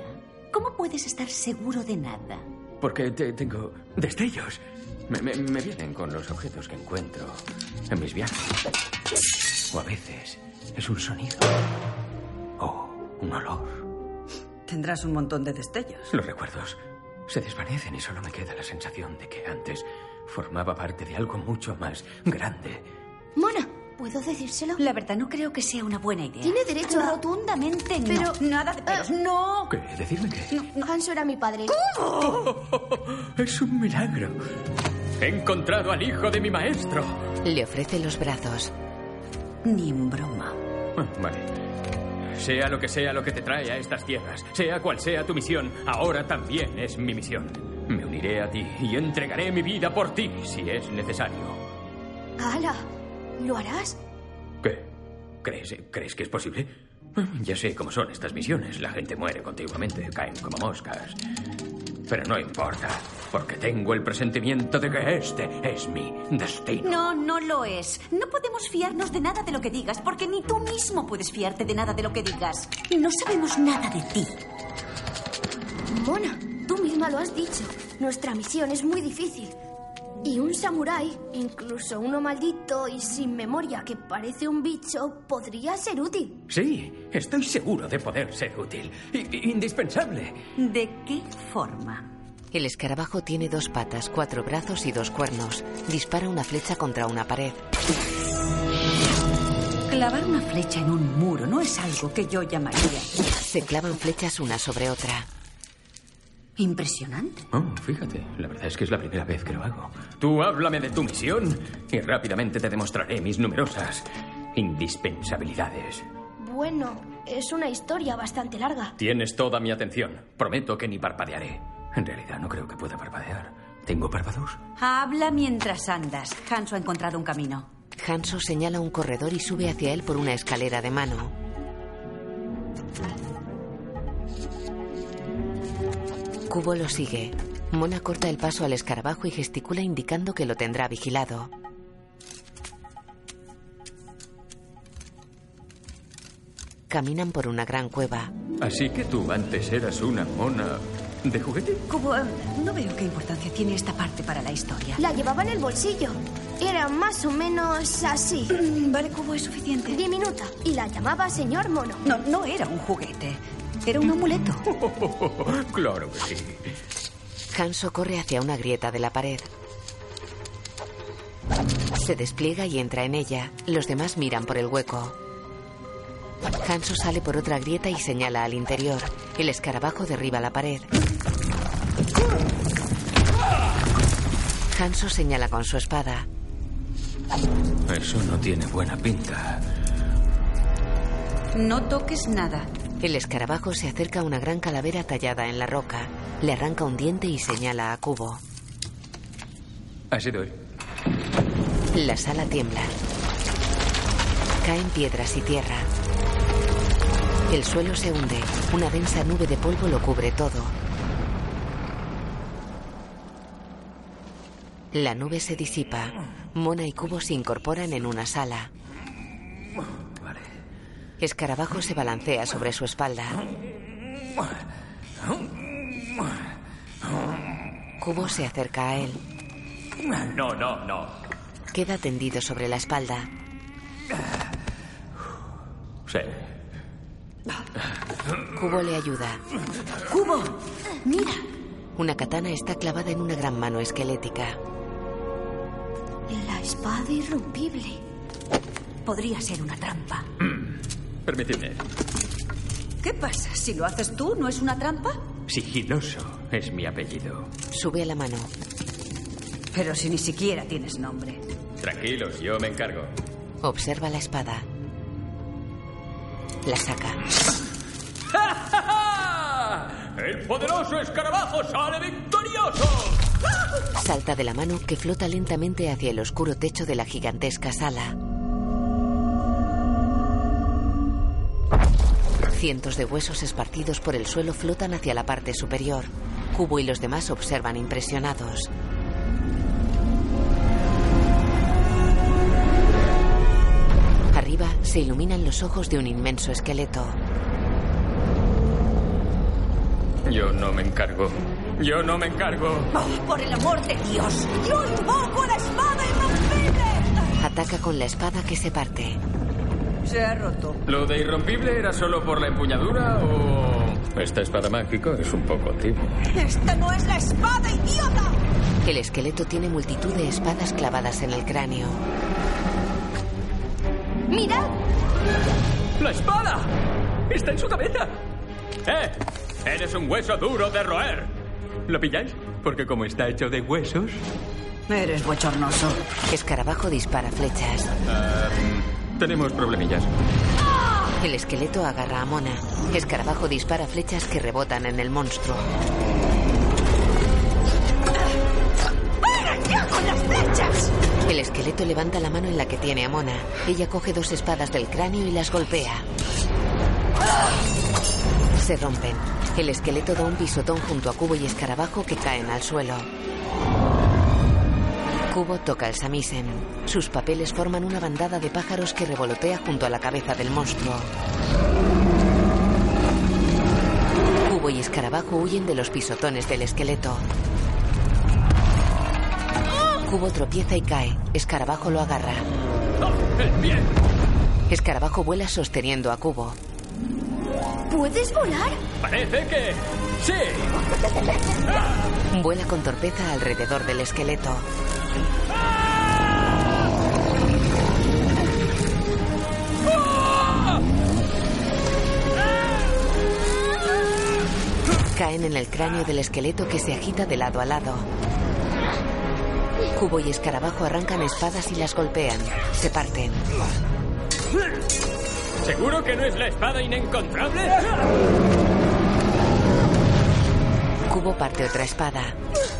S7: ¿cómo puedes estar seguro de nada?
S6: Porque te- tengo destellos. Me, me- me vienen con los objetos que encuentro en mis viajes. O a veces es un sonido. O un olor.
S7: Tendrás un montón de destellos.
S6: Los recuerdos se desvanecen y solo me queda la sensación de que antes formaba parte de algo mucho más grande.
S3: Mona, ¿puedo decírselo?
S7: La verdad, no creo que sea una buena idea.
S3: Tiene derecho a...
S7: Rotundamente no.
S3: Pero-
S7: Nada de pelos. ¡No!
S6: ¿Qué? ¿Decirme qué?
S3: Hanso era mi padre.
S6: Es un milagro. He encontrado al hijo de mi maestro.
S2: Le ofrece los brazos.
S7: Ni en broma.
S6: Ah, Vale. Sea lo que sea lo que te trae a estas tierras, sea cual sea tu misión, ahora también es mi misión. Me uniré a ti y entregaré mi vida por ti si es necesario.
S3: ¡Hala! ¿Lo harás?
S6: ¿Qué? ¿Crees, ¿Crees que es posible? Ya sé cómo son estas misiones. La gente muere continuamente, caen como moscas. Pero no importa, porque tengo el presentimiento de que este es mi destino.
S7: No, no lo es. No podemos fiarnos de nada de lo que digas, porque ni tú mismo puedes fiarte de nada de lo que digas. No sabemos nada de ti.
S3: Mona, tú misma lo has dicho. Nuestra misión es muy difícil. Y un samurái, incluso uno maldito y sin memoria que parece un bicho, podría ser útil.
S6: Sí, estoy seguro de poder ser útil. I- indispensable.
S7: ¿De qué forma?
S2: El escarabajo tiene dos patas, cuatro brazos y dos cuernos. Dispara una flecha contra una pared.
S7: Clavar una flecha en un muro no es algo que yo llamaría
S2: Se clavan flechas una sobre otra.
S7: Impresionante.
S6: Oh, fíjate, la verdad es que es la primera vez que lo hago. Tú háblame de tu misión y rápidamente te demostraré mis numerosas indispensabilidades.
S3: Bueno, es una historia bastante larga.
S6: Tienes toda mi atención. Prometo que ni parpadearé. En realidad no creo que pueda parpadear. ¿Tengo párpados?
S7: Habla mientras andas. Hanso ha encontrado un camino.
S2: Hanso señala un corredor y sube hacia él por una escalera de mano. Cubo lo sigue. Mona corta el paso al escarabajo y gesticula indicando que lo tendrá vigilado. Caminan por una gran cueva.
S6: Así que tú antes eras una mona de juguete.
S7: Cubo, no veo qué importancia tiene esta parte para la historia.
S3: La llevaba en el bolsillo. Era más o menos así.
S7: Vale, Cubo, es suficiente.
S3: Diminuta. Y la llamaba señor mono.
S7: No, no era un juguete. Era un amuleto.
S6: claro que sí.
S2: Hanso corre hacia una grieta de la pared. Se despliega y entra en ella. Los demás miran por el hueco. Hanso sale por otra grieta y señala al interior. El escarabajo derriba la pared. Hanso señala con su espada.
S6: Eso no tiene buena pinta.
S7: No toques nada.
S2: El escarabajo se acerca a una gran calavera tallada en la roca. Le arranca un diente y señala a Cubo.
S6: Ha sido él.
S2: La sala tiembla. Caen piedras y tierra. El suelo se hunde. Una densa nube de polvo lo cubre todo. La nube se disipa. Mona y Cubo se incorporan en una sala. Escarabajo se balancea sobre su espalda. Cubo se acerca a él.
S6: No, no, no.
S2: Queda tendido sobre la espalda.
S6: Sí.
S2: Cubo le ayuda.
S7: ¡Cubo! ¡Mira!
S2: Una katana está clavada en una gran mano esquelética.
S3: La espada irrompible.
S7: Podría ser una trampa.
S6: Permitidme.
S7: ¿Qué pasa? Si lo haces tú, ¿no es una trampa?
S6: Sigiloso es mi apellido.
S2: Sube a la mano.
S7: Pero si ni siquiera tienes nombre.
S6: Tranquilos, yo me encargo.
S2: Observa la espada. La saca.
S6: ¡El poderoso escarabajo sale victorioso!
S2: Salta de la mano que flota lentamente hacia el oscuro techo de la gigantesca sala. Cientos de huesos esparcidos por el suelo flotan hacia la parte superior. Cubo y los demás observan impresionados. Arriba se iluminan los ojos de un inmenso esqueleto.
S6: Yo no me encargo. Yo no me encargo.
S7: Oh, por el amor de Dios! ¡Yo invoco la espada!
S2: Ataca con la espada que se parte.
S7: Se ha roto.
S6: ¿Lo de irrompible era solo por la empuñadura o...? Esta espada mágica es un poco antigua.
S7: ¡Esta no es la espada, idiota!
S2: El esqueleto tiene multitud de espadas clavadas en el cráneo.
S3: ¡Mirad!
S6: ¡La espada! ¡Está en su cabeza! ¡Eh! Eres un hueso duro de roer. ¿Lo pilláis? Porque como está hecho de huesos...
S7: Eres bochornoso.
S2: Escarabajo dispara flechas.
S6: ah, tenemos problemillas.
S2: El esqueleto agarra a Mona. Escarabajo dispara flechas que rebotan en el monstruo. con las flechas! El esqueleto levanta la mano en la que tiene a Mona. Ella coge dos espadas del cráneo y las golpea. Se rompen. El esqueleto da un pisotón junto a Cubo y Escarabajo que caen al suelo. Cubo toca el samisen. Sus papeles forman una bandada de pájaros que revolotea junto a la cabeza del monstruo. Cubo y Escarabajo huyen de los pisotones del esqueleto. Cubo tropieza y cae. Escarabajo lo agarra.
S6: ¡El pie!
S2: Escarabajo vuela sosteniendo a Cubo.
S3: ¿Puedes volar?
S6: Parece que... ¡Sí!
S2: Vuela con torpeza alrededor del esqueleto. Caen en el cráneo del esqueleto que se agita de lado a lado. Cubo y escarabajo arrancan espadas y las golpean. Se parten.
S6: ¿Seguro que no es la espada inencontrable?
S2: Cubo parte otra espada.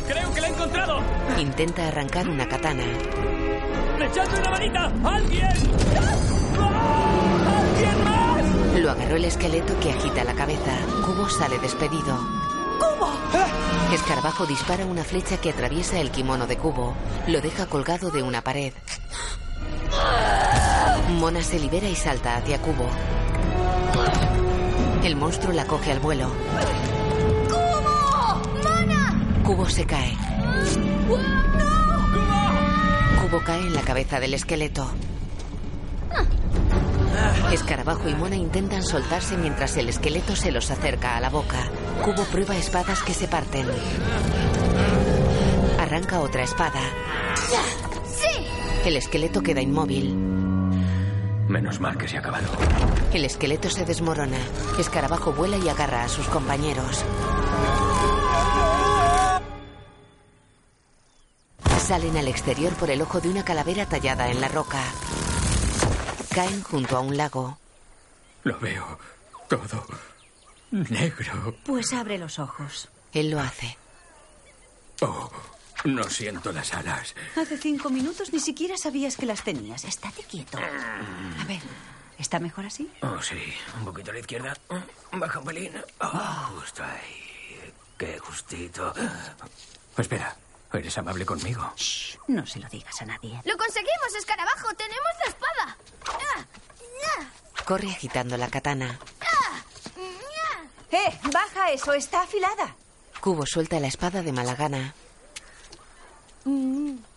S6: ¡Creo que la he encontrado!
S2: Intenta arrancar una katana.
S6: ¡Echadme una manita! ¡Alguien! ¡Ah! ¡Alguien más!
S2: Lo agarró el esqueleto que agita la cabeza. Cubo sale despedido.
S7: ¡Cubo!
S2: Escarabajo dispara una flecha que atraviesa el kimono de Cubo. Lo deja colgado de una pared. Mona se libera y salta hacia Cubo. El monstruo la coge al vuelo.
S3: ¡Cubo!
S2: Se cae. Cubo cae en la cabeza del esqueleto. Escarabajo y Mona intentan soltarse mientras el esqueleto se los acerca a la boca. Cubo prueba espadas que se parten. Arranca otra espada.
S3: ¡Sí!
S2: El esqueleto queda inmóvil.
S6: Menos mal que se ha acabado.
S2: El esqueleto se desmorona. Escarabajo vuela y agarra a sus compañeros. Salen al exterior por el ojo de una calavera tallada en la roca. Caen junto a un lago.
S6: Lo veo todo negro.
S7: Pues abre los ojos.
S2: Él lo hace.
S6: Oh, no siento las alas.
S7: Hace cinco minutos ni siquiera sabías que las tenías. Estate quieto. A ver, ¿está mejor así?
S6: Oh, sí. Un poquito a la izquierda. Baja un pelín. Oh, justo ahí. Qué gustito. Espera, ¿eres amable conmigo?
S7: No se lo digas a nadie.
S3: ¡Lo conseguimos, escarabajo! ¡Tenemos la espada!
S2: Corre agitando la katana.
S7: ¡Eh! ¡Baja eso! ¡Está afilada!
S2: Cubo suelta la espada de mala gana.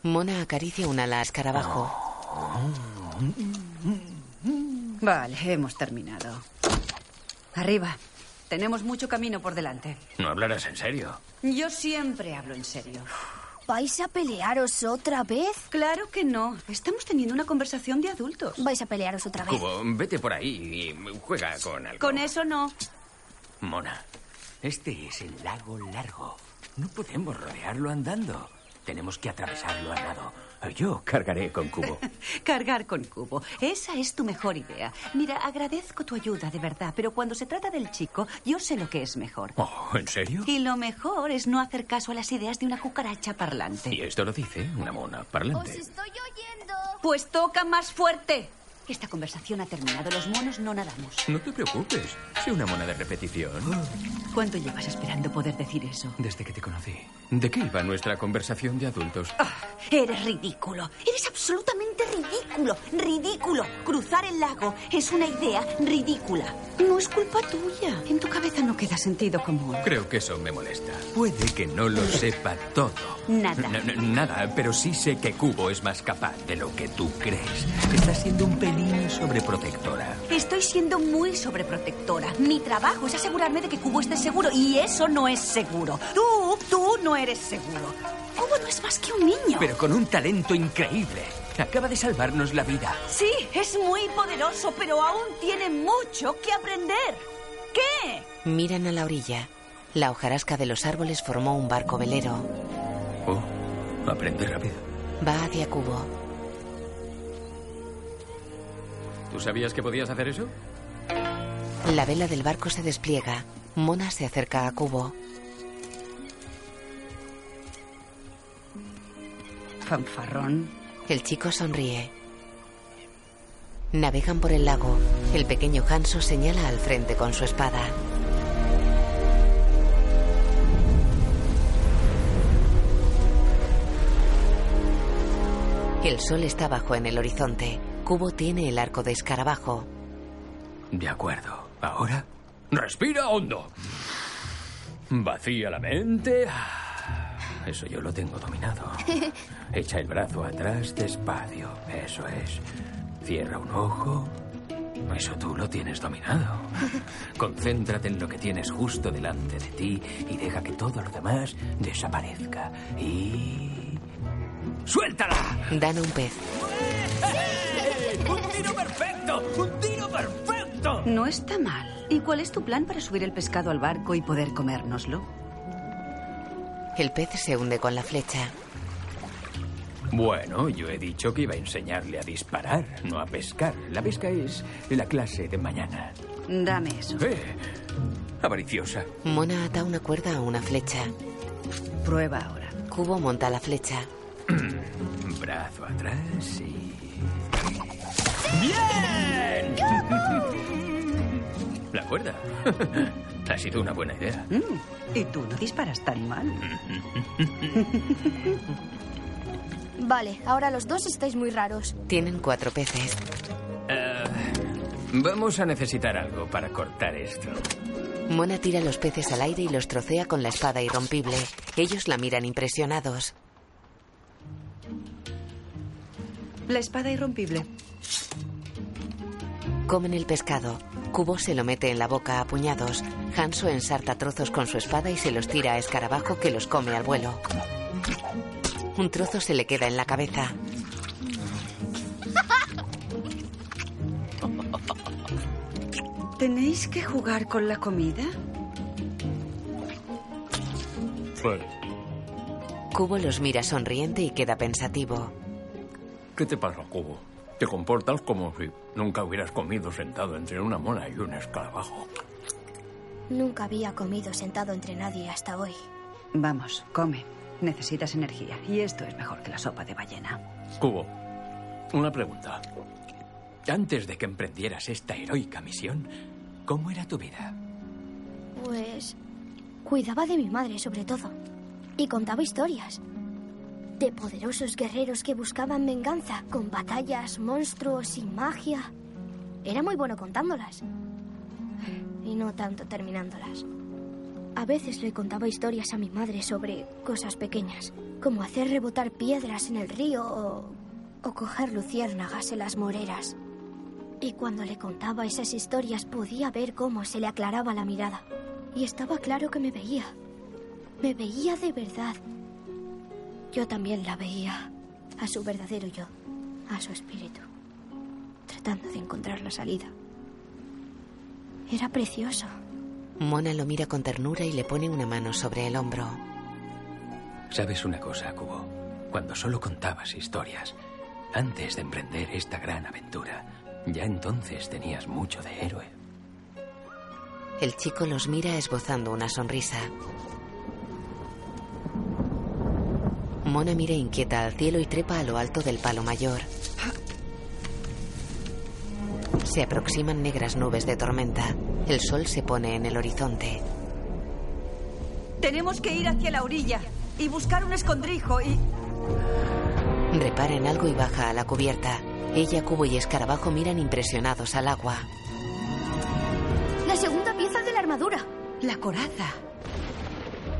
S2: Mona acaricia un ala a escarabajo.
S7: Vale, hemos terminado. Arriba. Tenemos mucho camino por delante.
S6: ¿No hablarás en serio?
S7: Yo siempre hablo en serio.
S3: ¿Vais a pelearos otra vez?
S7: Claro que no. Estamos teniendo una conversación de adultos.
S3: ¿Vais a pelearos otra vez?
S6: Cubo, vete por ahí y juega con algo.
S7: Con eso no.
S6: Mona, este es el lago largo. No podemos rodearlo andando. Tenemos que atravesarlo a nado. Yo cargaré con Cubo.
S7: Cargar con cubo. Esa es tu mejor idea. Mira, agradezco tu ayuda, de verdad, pero cuando se trata del chico, yo sé lo que es mejor.
S6: Oh, ¿en serio?
S7: Y lo mejor es no hacer caso a las ideas de una cucaracha parlante.
S6: Y esto lo dice una mona
S3: ¡Os
S6: parlante.
S3: estoy oyendo!
S7: Pues toca más fuerte. Esta conversación ha terminado. Los monos no nadamos.
S6: No te preocupes. Soy una mona de repetición.
S7: ¿Cuánto llevas esperando poder decir eso?
S6: Desde que te conocí. ¿De qué iba nuestra conversación de adultos?
S7: Ah, eres ridículo. Eres absolutamente ridículo. Ridículo. Cruzar el lago es una idea ridícula. No es culpa tuya. En tu cabeza no queda sentido común.
S6: Creo que eso me molesta. Puede que no lo sepa todo.
S7: Nada.
S6: N- n- nada, pero sí sé que Cubo es más capaz de lo que tú crees. Estás siendo un sobreprotectora.
S7: Estoy siendo muy sobreprotectora. Mi trabajo es asegurarme de que Cubo esté seguro y eso no es seguro. Tú, tú no eres seguro. Cubo no es más que un niño.
S6: Pero con un talento increíble. Acaba de salvarnos la vida.
S7: Sí, es muy poderoso, pero aún tiene mucho que aprender. ¿Qué?
S2: Miran a la orilla. La hojarasca de los árboles formó un barco velero.
S6: Oh, aprende rápido.
S2: Va hacia Cubo.
S6: ¿Tú sabías que podías hacer eso?
S2: La vela del barco se despliega. Mona se acerca a Cubo.
S7: fanfarrón.
S2: El chico sonríe. Navegan por el lago. El pequeño Hanso señala al frente con su espada. El sol está bajo en el horizonte. Cubo tiene el arco de escarabajo.
S6: De acuerdo. Ahora, respira hondo. Vacía la mente. Eso yo lo tengo dominado. Echa el brazo atrás despacio. Eso es. Cierra un ojo. Eso tú lo tienes dominado. Concéntrate en lo que tienes justo delante de ti y deja que todo lo demás desaparezca. Y... ¡Suéltala!
S2: Dan un pez.
S6: ¡Un tiro perfecto! ¡Un tiro perfecto!
S7: No está mal. ¿Y cuál es tu plan para subir el pescado al barco y poder comérnoslo?
S2: El pez se hunde con la flecha.
S6: Bueno, yo he dicho que iba a enseñarle a disparar, no a pescar. La pesca es la clase de mañana.
S7: Dame eso.
S6: ¡Eh! Avariciosa.
S2: Mona ata una cuerda a una flecha.
S7: Prueba ahora.
S2: Cubo monta la flecha.
S6: Brazo atrás y... ¡Bien! La cuerda. ha sido una buena idea.
S7: Mm, y tú no disparas tan mal.
S3: Vale, ahora los dos estáis muy raros.
S2: Tienen cuatro peces.
S6: Eh, vamos a necesitar algo para cortar esto.
S2: Mona tira los peces al aire y los trocea con la espada irrompible. Ellos la miran impresionados.
S7: La espada irrompible.
S2: Comen el pescado. Cubo se lo mete en la boca a puñados. Hanso ensarta trozos con su espada y se los tira a Escarabajo que los come al vuelo. Un trozo se le queda en la cabeza.
S7: ¿Tenéis que jugar con la comida?
S2: Cubo los mira sonriente y queda pensativo.
S6: ¿Qué te pasa, Cubo? Te comportas como si nunca hubieras comido sentado entre una mona y un escarabajo.
S3: Nunca había comido sentado entre nadie hasta hoy.
S7: Vamos, come. Necesitas energía y esto es mejor que la sopa de ballena.
S6: Cubo, una pregunta. Antes de que emprendieras esta heroica misión, ¿cómo era tu vida?
S3: Pues cuidaba de mi madre sobre todo. Y contaba historias. De poderosos guerreros que buscaban venganza con batallas, monstruos y magia. Era muy bueno contándolas. Y no tanto terminándolas. A veces le contaba historias a mi madre sobre cosas pequeñas, como hacer rebotar piedras en el río o, o coger luciérnagas en las moreras. Y cuando le contaba esas historias podía ver cómo se le aclaraba la mirada. Y estaba claro que me veía. Me veía de verdad. Yo también la veía, a su verdadero yo, a su espíritu, tratando de encontrar la salida. Era precioso.
S2: Mona lo mira con ternura y le pone una mano sobre el hombro.
S6: ¿Sabes una cosa, Cubo? Cuando solo contabas historias, antes de emprender esta gran aventura, ya entonces tenías mucho de héroe.
S2: El chico los mira esbozando una sonrisa. Mona mira inquieta al cielo y trepa a lo alto del palo mayor. Se aproximan negras nubes de tormenta. El sol se pone en el horizonte.
S7: Tenemos que ir hacia la orilla y buscar un escondrijo y...
S2: Repara en algo y baja a la cubierta. Ella, Cubo y Escarabajo miran impresionados al agua.
S3: La segunda pieza de la armadura.
S7: La coraza.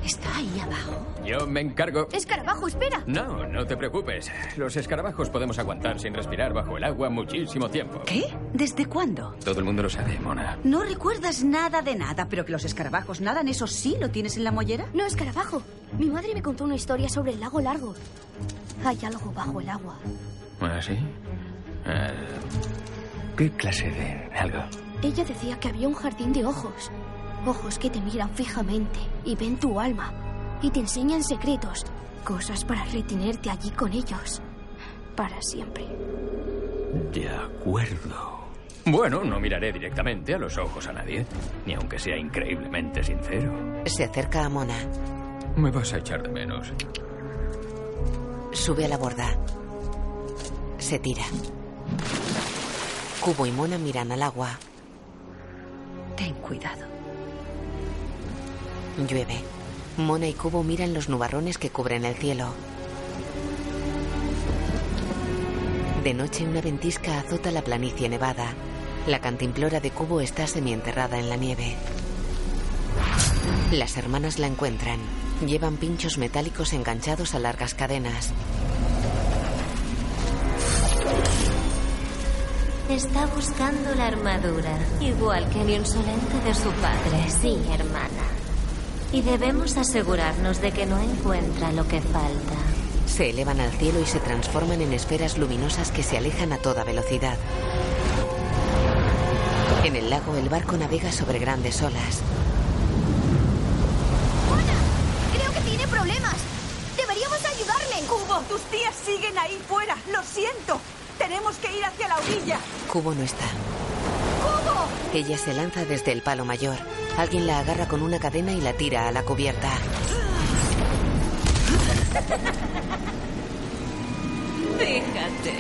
S7: ¿Está ahí abajo?
S6: Yo me encargo.
S3: Escarabajo, espera.
S6: No, no te preocupes. Los escarabajos podemos aguantar sin respirar bajo el agua muchísimo tiempo.
S7: ¿Qué? ¿Desde cuándo?
S6: Todo el mundo lo sabe, Mona.
S7: No recuerdas nada de nada, pero que los escarabajos nadan, ¿eso sí lo tienes en la mollera?
S3: No, escarabajo. Mi madre me contó una historia sobre el lago largo. Hay algo bajo el agua.
S6: ¿Ah, sí? Eh, ¿Qué clase de algo?
S3: Ella decía que había un jardín de ojos. Ojos que te miran fijamente y ven tu alma. Y te enseñan secretos. Cosas para retenerte allí con ellos. Para siempre.
S6: De acuerdo. Bueno, no miraré directamente a los ojos a nadie, ni aunque sea increíblemente sincero.
S2: Se acerca a Mona.
S6: Me vas a echar de menos.
S2: Sube a la borda. Se tira. Cubo y Mona miran al agua.
S7: Ten cuidado.
S2: Llueve. Mona y Cubo miran los nubarrones que cubren el cielo. De noche una ventisca azota la planicie nevada. La cantimplora de Cubo está semienterrada en la nieve. Las hermanas la encuentran. Llevan pinchos metálicos enganchados a largas cadenas.
S8: Está buscando la armadura, igual que el insolente de su padre. Sí, hermana. Y debemos asegurarnos de que no encuentra lo que falta.
S2: Se elevan al cielo y se transforman en esferas luminosas que se alejan a toda velocidad. En el lago el barco navega sobre grandes olas.
S5: Creo que tiene problemas. Deberíamos ayudarle.
S7: Cubo, tus tías siguen ahí fuera. Lo siento. Tenemos que ir hacia la orilla.
S2: Cubo no está. Ella se lanza desde el palo mayor. Alguien la agarra con una cadena y la tira a la cubierta.
S8: Fíjate.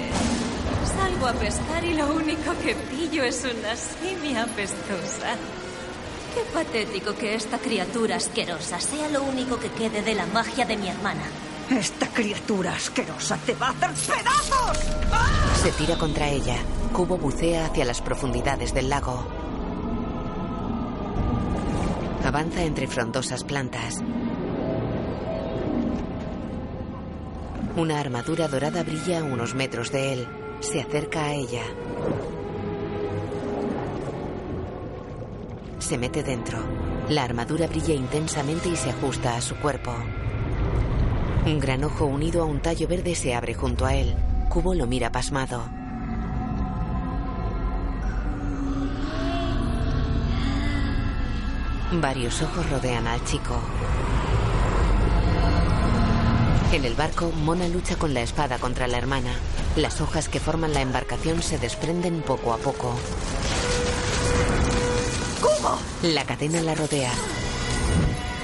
S8: Salgo a pescar y lo único que pillo es una simia apestosa. Qué patético que esta criatura asquerosa sea lo único que quede de la magia de mi hermana.
S7: Esta criatura asquerosa te va a hacer pedazos.
S2: Se tira contra ella. Cubo bucea hacia las profundidades del lago. Avanza entre frondosas plantas. Una armadura dorada brilla a unos metros de él. Se acerca a ella. Se mete dentro. La armadura brilla intensamente y se ajusta a su cuerpo. Un gran ojo unido a un tallo verde se abre junto a él. Cubo lo mira pasmado. Varios ojos rodean al chico. En el barco, Mona lucha con la espada contra la hermana. Las hojas que forman la embarcación se desprenden poco a poco.
S7: ¡Cubo!
S2: La cadena la rodea.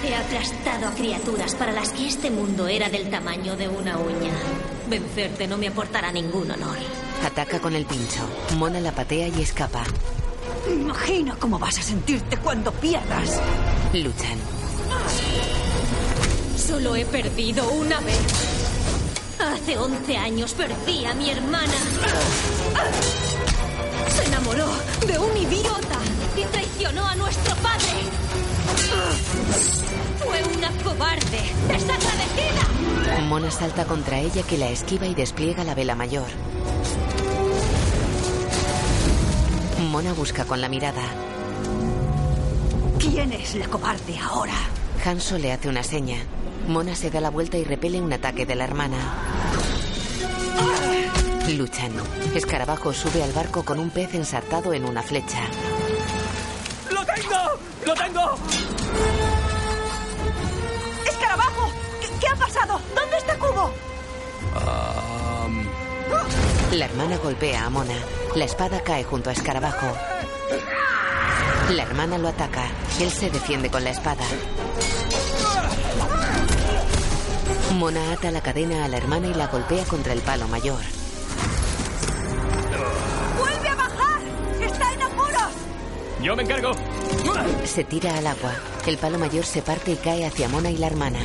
S8: He aplastado a criaturas para las que este mundo era del tamaño de una uña. Vencerte no me aportará ningún honor.
S2: Ataca con el pincho. Mona la patea y escapa.
S7: Imagina cómo vas a sentirte cuando pierdas.
S2: Luchan.
S8: Solo he perdido una vez. Hace 11 años perdí a mi hermana. Se enamoró de un idiota y traicionó a nuestro padre. Fue una cobarde, desagradecida.
S2: Mona salta contra ella que la esquiva y despliega la vela mayor. Mona busca con la mirada.
S7: ¿Quién es la cobarde ahora?
S2: Hanso le hace una seña. Mona se da la vuelta y repele un ataque de la hermana. Luchan. Escarabajo sube al barco con un pez ensartado en una flecha.
S10: ¡Lo tengo! ¡Lo tengo!
S7: ¡Escarabajo! ¿Qué, qué ha pasado? ¿Dónde está Cubo?
S2: La hermana golpea a Mona. La espada cae junto a Escarabajo. La hermana lo ataca. Él se defiende con la espada. Mona ata la cadena a la hermana y la golpea contra el palo mayor.
S7: ¡Vuelve a bajar! ¡Está en apuros!
S10: ¡Yo me encargo!
S2: Se tira al agua. El palo mayor se parte y cae hacia Mona y la hermana.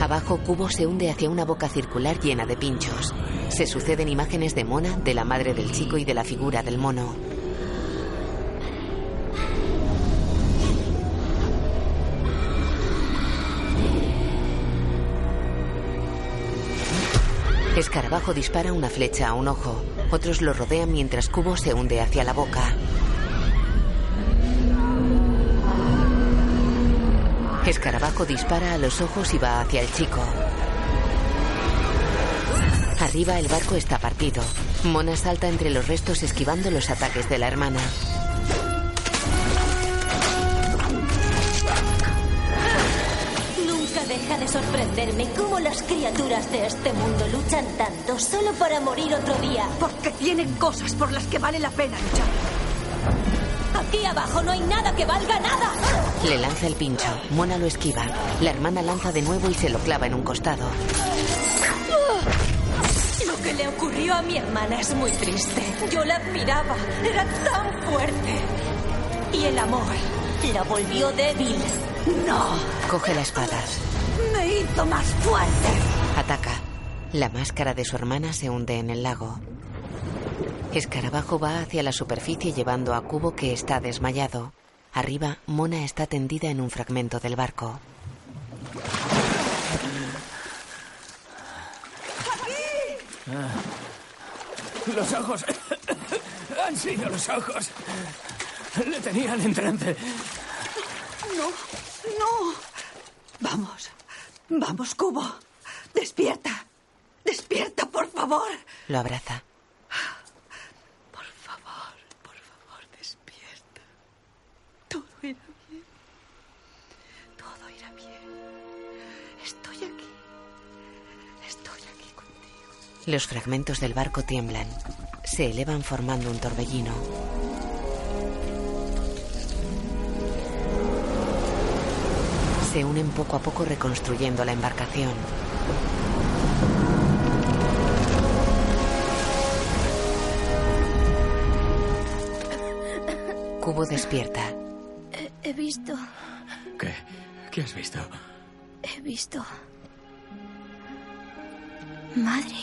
S2: Abajo, Cubo se hunde hacia una boca circular llena de pinchos. Se suceden imágenes de Mona, de la madre del chico y de la figura del mono. Escarabajo dispara una flecha a un ojo. Otros lo rodean mientras Cubo se hunde hacia la boca. Escarabajo dispara a los ojos y va hacia el chico. Arriba el barco está partido. Mona salta entre los restos esquivando los ataques de la hermana.
S8: Nunca deja de sorprenderme cómo las criaturas de este mundo luchan tanto solo para morir otro día.
S7: Porque tienen cosas por las que vale la pena luchar.
S8: Aquí abajo no hay nada que valga nada.
S2: Le lanza el pincho. Mona lo esquiva. La hermana lanza de nuevo y se lo clava en un costado.
S11: Que le ocurrió a mi hermana es muy triste. Yo la admiraba. Era tan fuerte. Y el amor la volvió débil. No.
S2: Coge la espada.
S11: Me hizo más fuerte.
S2: Ataca. La máscara de su hermana se hunde en el lago. Escarabajo va hacia la superficie llevando a Cubo que está desmayado. Arriba, Mona está tendida en un fragmento del barco.
S10: Los ojos. Han sido los ojos. Le tenían en trance.
S7: No, no. Vamos, vamos, Cubo. Despierta. Despierta, por favor.
S2: Lo abraza. Los fragmentos del barco tiemblan. Se elevan formando un torbellino. Se unen poco a poco reconstruyendo la embarcación. Cubo despierta.
S3: He, he visto,
S10: ¿Qué? ¿Qué has visto?
S3: he visto. Madre,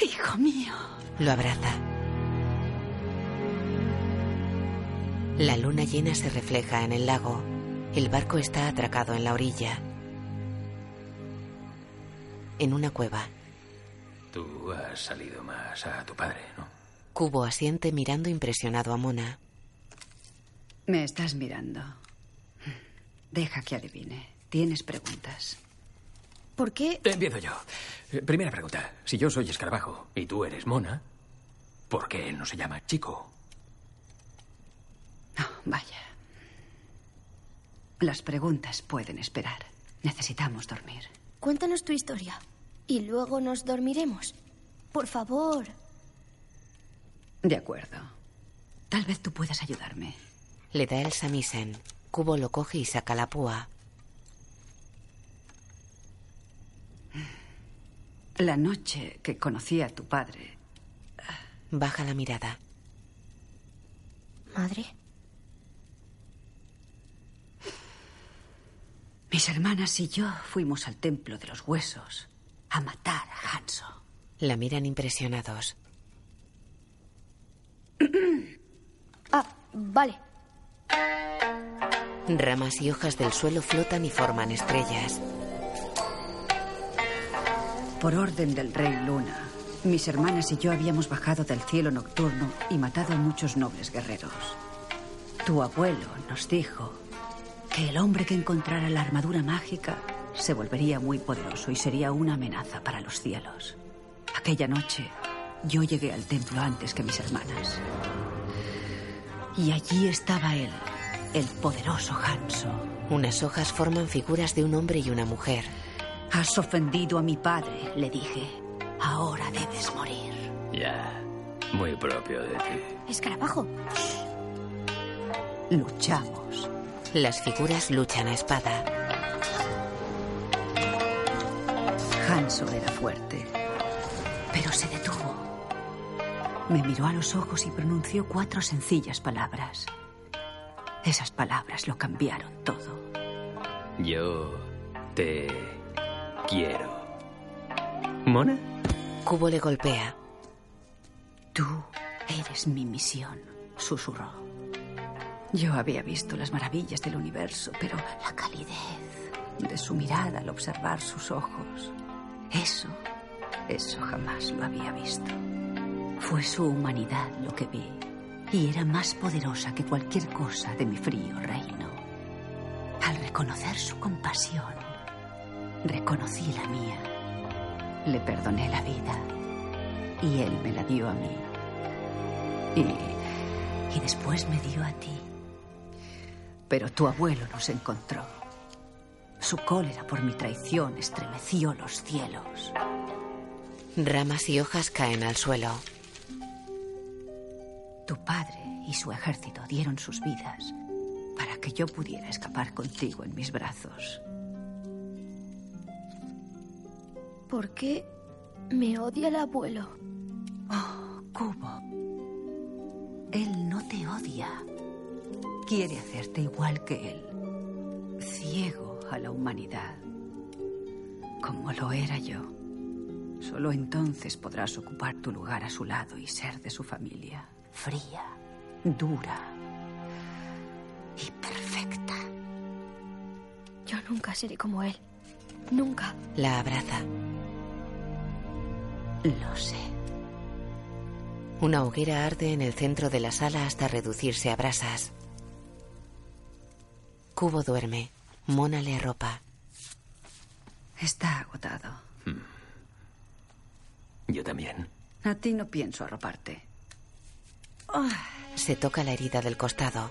S7: Hijo mío.
S2: Lo abraza. La luna llena se refleja en el lago. El barco está atracado en la orilla. En una cueva,
S6: Tú has salido más a tu padre, ¿no?
S2: Cubo asiente mirando impresionado a Mona.
S7: Me estás mirando. Deja que adivine. Tienes preguntas.
S3: ¿Por qué?
S6: Empiezo yo. Eh, Primera pregunta. Si yo soy escarabajo y tú eres mona, ¿por qué él no se llama chico?
S7: No, vaya. Las preguntas pueden esperar. Necesitamos dormir.
S3: Cuéntanos tu historia y luego nos dormiremos. Por favor.
S7: De acuerdo. Tal vez tú puedas ayudarme.
S2: Le da el samisen. Cubo lo coge y saca la púa.
S7: La noche que conocí a tu padre,
S2: Baja la mirada.
S3: Madre,
S7: mis hermanas y yo fuimos al templo de los huesos a matar a Hanso.
S2: La miran impresionados.
S3: ah, vale.
S2: Ramas y hojas del suelo flotan y forman estrellas.
S7: Por orden del rey Luna, mis hermanas y yo habíamos bajado del cielo nocturno y matado a muchos nobles guerreros. Tu abuelo nos dijo que el hombre que encontrara la armadura mágica se volvería muy poderoso y sería una amenaza para los cielos. Aquella noche yo llegué al templo antes que mis hermanas. Y allí estaba él, el poderoso Hanso.
S2: Unas hojas forman figuras de un hombre y una mujer.
S7: Has ofendido a mi padre, le dije. Ahora debes morir.
S6: Ya. Muy propio de ti.
S3: Escarabajo.
S7: Luchamos.
S2: Las figuras luchan a espada.
S7: Hanso era fuerte, pero se detuvo. Me miró a los ojos y pronunció cuatro sencillas palabras. Esas palabras lo cambiaron todo.
S6: Yo te quiero. ¿Mona?
S2: Cubo le golpea.
S7: Tú eres mi misión, susurró. Yo había visto las maravillas del universo, pero la calidez de su mirada al observar sus ojos, eso, eso jamás lo había visto. Fue su humanidad lo que vi, y era más poderosa que cualquier cosa de mi frío reino. Al reconocer su compasión, reconocí la mía. Le perdoné la vida y él me la dio a mí. Y, y después me dio a ti. Pero tu abuelo nos encontró. Su cólera por mi traición estremeció los cielos.
S2: Ramas y hojas caen al suelo.
S7: Tu padre y su ejército dieron sus vidas para que yo pudiera escapar contigo en mis brazos.
S3: ¿Por qué Me odia el abuelo.
S7: Oh, Cubo. Él no te odia. Quiere hacerte igual que él. Ciego a la humanidad. Como lo era yo. Solo entonces podrás ocupar tu lugar a su lado y ser de su familia. Fría, dura y perfecta.
S3: Yo nunca seré como él. Nunca.
S2: La abraza.
S7: Lo sé.
S2: Una hoguera arde en el centro de la sala hasta reducirse a brasas. Cubo duerme. Mona le arropa.
S7: Está agotado.
S6: Yo también.
S7: A ti no pienso arroparte.
S2: Se toca la herida del costado.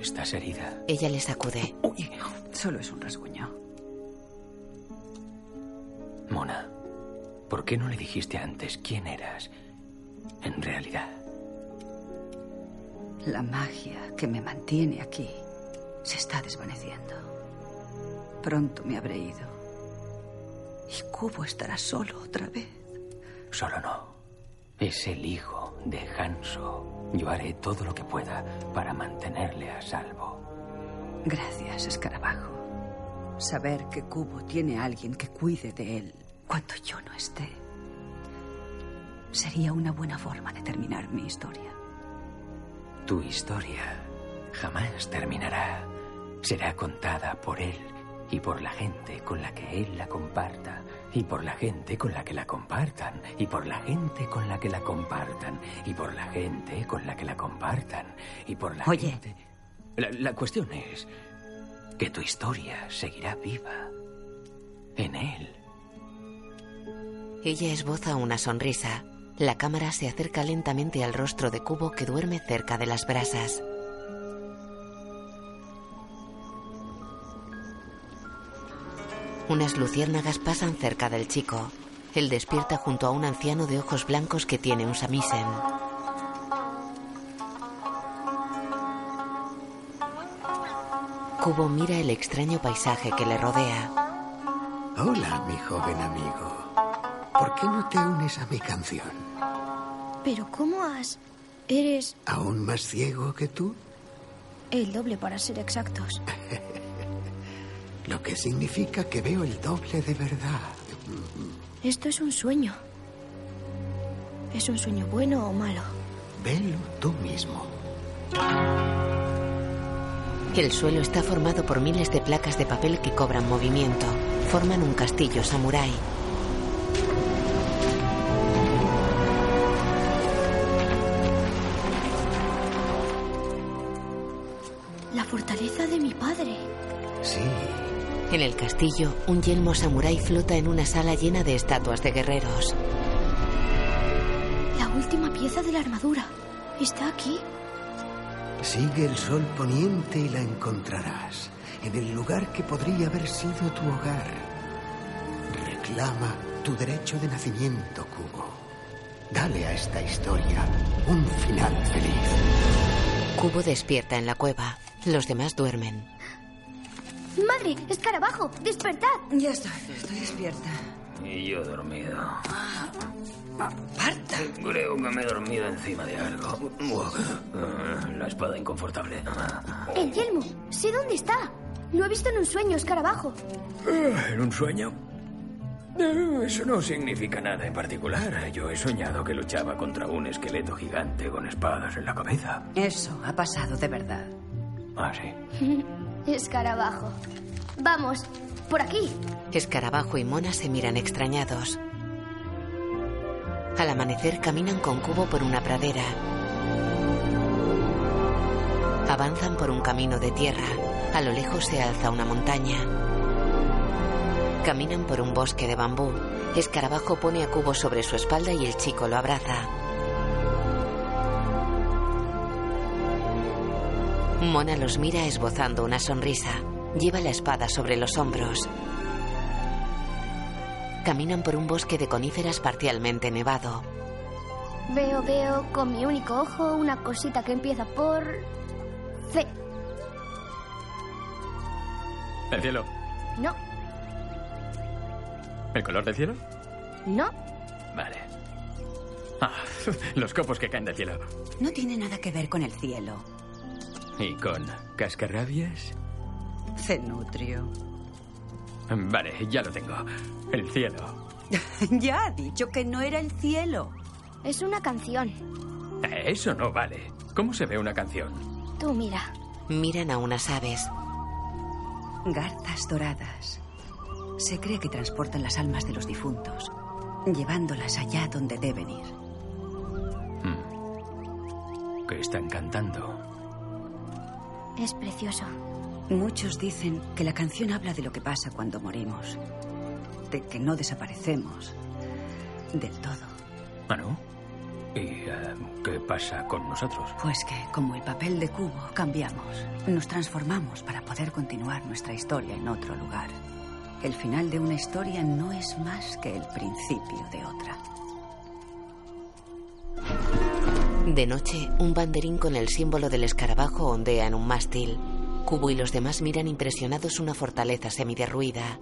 S6: Estás herida.
S2: Ella le sacude.
S7: Solo es un rasguño.
S6: Mona, ¿por qué no le dijiste antes quién eras en realidad?
S7: La magia que me mantiene aquí se está desvaneciendo. Pronto me habré ido. Y Cubo estará solo otra vez.
S6: Solo no. Es el hijo de Hanso. Yo haré todo lo que pueda para mantenerle a salvo.
S7: Gracias, escarabajo. Saber que Cubo tiene a alguien que cuide de él cuando yo no esté sería una buena forma de terminar mi historia.
S6: Tu historia jamás terminará. Será contada por él y por la gente con la que él la comparta, y por la gente con la que la compartan, y por la gente con la que la compartan, y por la gente con la que la compartan, y por la
S7: Oye.
S6: gente. La, la cuestión es que tu historia seguirá viva en él.
S2: Ella esboza una sonrisa. La cámara se acerca lentamente al rostro de Cubo que duerme cerca de las brasas. Unas luciérnagas pasan cerca del chico. Él despierta junto a un anciano de ojos blancos que tiene un samisen. Cubo mira el extraño paisaje que le rodea.
S12: Hola, mi joven amigo. ¿Por qué no te unes a mi canción?
S3: Pero ¿cómo has...? Eres
S12: ¿Aún más ciego que tú?
S3: el doble para ser exactos.
S12: Lo que significa que veo el doble de verdad.
S3: Esto es un sueño. ¿Es un sueño bueno o malo?
S12: Velo tú mismo.
S2: El suelo está formado por miles de placas de papel que cobran movimiento. Forman un castillo samurái.
S3: Fortaleza de mi padre.
S12: Sí,
S2: En el castillo, un yelmo samurái flota en una sala llena de estatuas de guerreros.
S3: La última pieza de la armadura. ¿Está aquí?
S12: sigue el sol poniente y la encontrarás. En el lugar que podría haber sido tu hogar. Reclama tu derecho de nacimiento, Cubo. Dale a esta historia un final feliz.
S2: Cubo despierta en la cueva. Los demás duermen.
S3: ¡Madre! ¡Escarabajo! ¡Despertad!
S7: Ya estoy, estoy despierta.
S6: Y yo dormido.
S7: ¡Aparta!
S6: Creo que me he dormido encima de algo. Ah, La espada inconfortable.
S3: ¡El yelmo! ¡Sé dónde está! Lo he visto en un sueño, escarabajo.
S6: Ah, ¿En un sueño? Eh, Eso no significa nada en particular. Yo he soñado que luchaba contra un esqueleto gigante con espadas en la cabeza.
S7: Eso ha pasado de verdad.
S6: Ah, sí.
S3: Escarabajo. Vamos, por aquí.
S2: Escarabajo y Mona se miran extrañados. Al amanecer caminan con Cubo por una pradera. Avanzan por un camino de tierra. A lo lejos se alza una montaña. Caminan por un bosque de bambú. Escarabajo pone a Cubo sobre su espalda y el chico lo abraza. Mona los mira esbozando una sonrisa. Lleva la espada sobre los hombros. Caminan por un bosque de coníferas parcialmente nevado.
S3: Veo, veo con mi único ojo una cosita que empieza por... C.
S10: ¿El cielo?
S3: No,
S10: ¿El color del cielo?
S3: No.
S6: Vale. Ah, los copos que caen del cielo.
S7: No tiene nada que ver con el cielo.
S6: ¿Y con cascarrabias?
S7: Cenutrio.
S6: Vale, ya lo tengo. El cielo.
S7: ya ha dicho que no era el cielo.
S3: Es una canción.
S6: Eso no vale. ¿Cómo se ve una canción?
S3: Tú mira.
S2: Miran a unas aves.
S7: Garzas doradas. Se cree que transportan las almas de los difuntos, llevándolas allá donde deben ir.
S6: ¿Qué están cantando?
S3: Es precioso.
S7: Muchos dicen que la canción habla de lo que pasa cuando morimos, de que no desaparecemos del todo.
S6: ¿Ah, no? ¿Y eh, qué pasa con nosotros?
S7: Pues que, como el papel de cubo, cambiamos. Nos transformamos para poder continuar nuestra historia en otro lugar. El final de una historia no es más que el principio de otra.
S2: De noche, un banderín con el símbolo del escarabajo ondea en un mástil. Cubo y los demás miran impresionados una fortaleza semiderruida.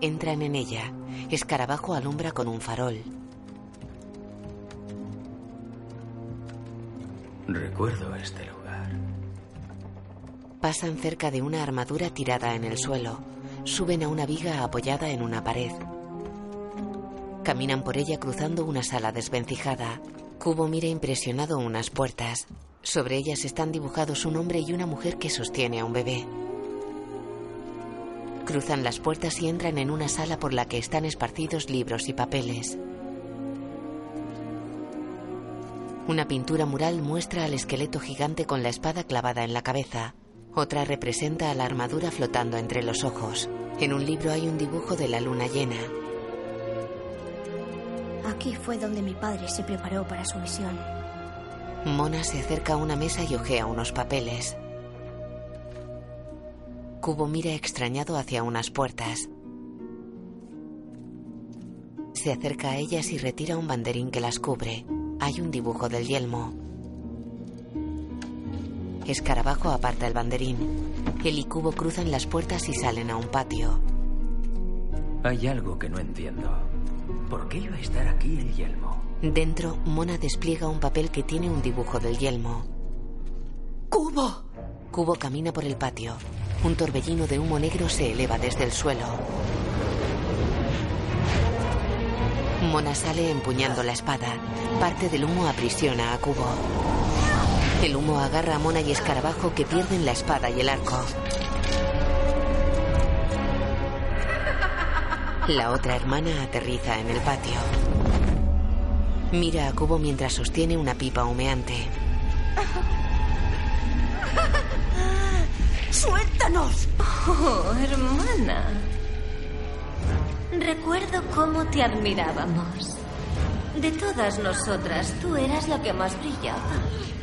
S2: Entran en ella. Escarabajo alumbra con un farol.
S6: Recuerdo este lugar.
S2: Pasan cerca de una armadura tirada en el suelo. Suben a una viga apoyada en una pared. Caminan por ella cruzando una sala desvencijada. Cubo mira impresionado unas puertas. Sobre ellas están dibujados un hombre y una mujer que sostiene a un bebé. Cruzan las puertas y entran en una sala por la que están esparcidos libros y papeles. Una pintura mural muestra al esqueleto gigante con la espada clavada en la cabeza. Otra representa a la armadura flotando entre los ojos. En un libro hay un dibujo de la luna llena.
S3: Aquí fue donde mi padre se preparó para su misión.
S2: Mona se acerca a una mesa y ojea unos papeles. Cubo mira extrañado hacia unas puertas. Se acerca a ellas y retira un banderín que las cubre. Hay un dibujo del yelmo. Escarabajo aparta el banderín. Él y Cubo cruzan las puertas y salen a un patio.
S6: Hay algo que no entiendo. ¿Por qué iba a estar aquí el yelmo?
S2: Dentro, Mona despliega un papel que tiene un dibujo del yelmo.
S7: ¡Cubo!
S2: Cubo camina por el patio. Un torbellino de humo negro se eleva desde el suelo. Mona sale empuñando la espada. Parte del humo aprisiona a Cubo. El humo agarra a Mona y Escarabajo que pierden la espada y el arco. La otra hermana aterriza en el patio. Mira a Cubo mientras sostiene una pipa humeante.
S7: ¡Suéltanos!
S8: Oh, hermana. Recuerdo cómo te admirábamos. De todas nosotras, tú eras la que más brillaba.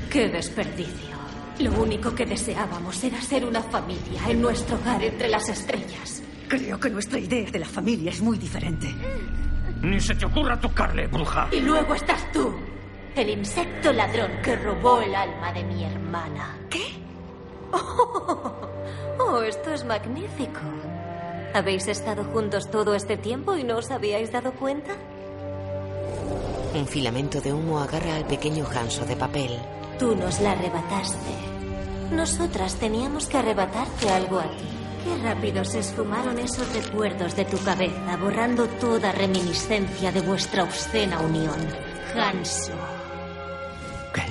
S8: ¡Qué desperdicio! Lo único que deseábamos era ser una familia en nuestro hogar entre las estrellas.
S7: Creo que nuestra idea de la familia es muy diferente.
S10: Ni se te ocurra tocarle, bruja.
S8: Y luego estás tú, el insecto ladrón que robó el alma de mi hermana.
S7: ¿Qué?
S8: Oh, oh, esto es magnífico. ¿Habéis estado juntos todo este tiempo y no os habíais dado cuenta?
S2: Un filamento de humo agarra al pequeño ganso de papel.
S8: Tú nos la arrebataste. Nosotras teníamos que arrebatarte algo a ti. Qué rápido se esfumaron esos recuerdos de tu cabeza, borrando toda reminiscencia de vuestra obscena unión. Hanso.
S6: ¿Qué?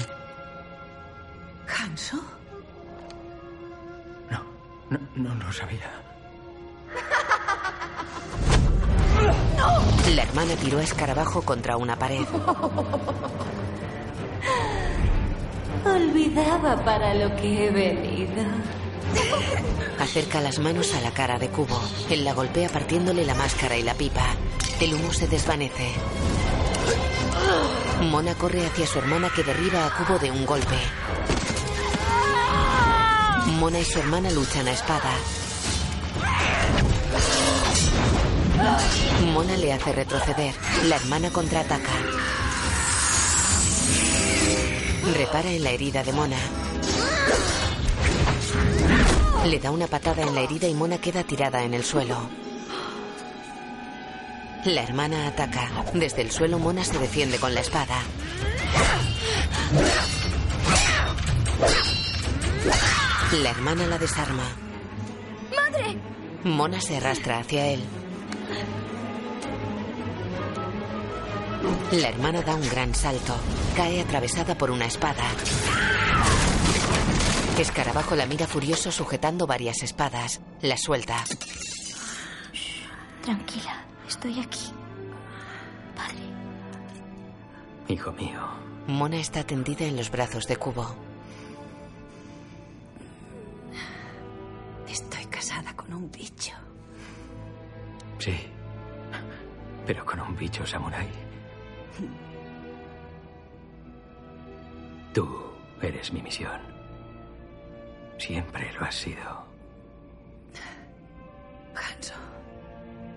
S7: ¿Hanso?
S6: No, no, no lo sabía.
S2: La hermana tiró a Escarabajo contra una pared.
S8: Olvidaba para lo que he venido.
S2: Acerca las manos a la cara de Cubo. Él la golpea partiéndole la máscara y la pipa. El humo se desvanece. Mona corre hacia su hermana que derriba a Cubo de un golpe. Mona y su hermana luchan a espada. Mona le hace retroceder. La hermana contraataca. Repara en la herida de Mona. Le da una patada en la herida y Mona queda tirada en el suelo. La hermana ataca. Desde el suelo, Mona se defiende con la espada. La hermana la desarma.
S5: ¡Madre!
S2: Mona se arrastra hacia él. La hermana da un gran salto. Cae atravesada por una espada. Escarabajo la mira furioso sujetando varias espadas. La suelta.
S3: Tranquila, estoy aquí. Padre.
S6: Hijo mío.
S2: Mona está tendida en los brazos de Cubo.
S7: Estoy casada con un bicho.
S6: Sí. Pero con un bicho samurái. Tú eres mi misión. Siempre lo has sido.
S7: Hanso,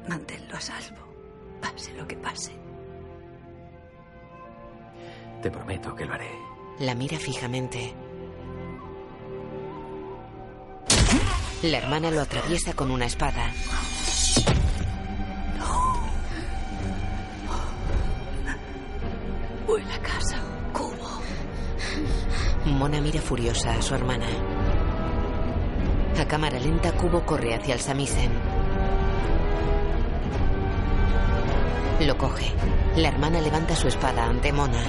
S7: manténlo a salvo. Pase lo que pase.
S6: Te prometo que lo haré.
S2: La mira fijamente. La hermana lo atraviesa con una espada.
S7: Vuela a casa, Cubo.
S2: Mona mira furiosa a su hermana. A cámara lenta, Cubo corre hacia el Samisen. Lo coge. La hermana levanta su espada ante Mona.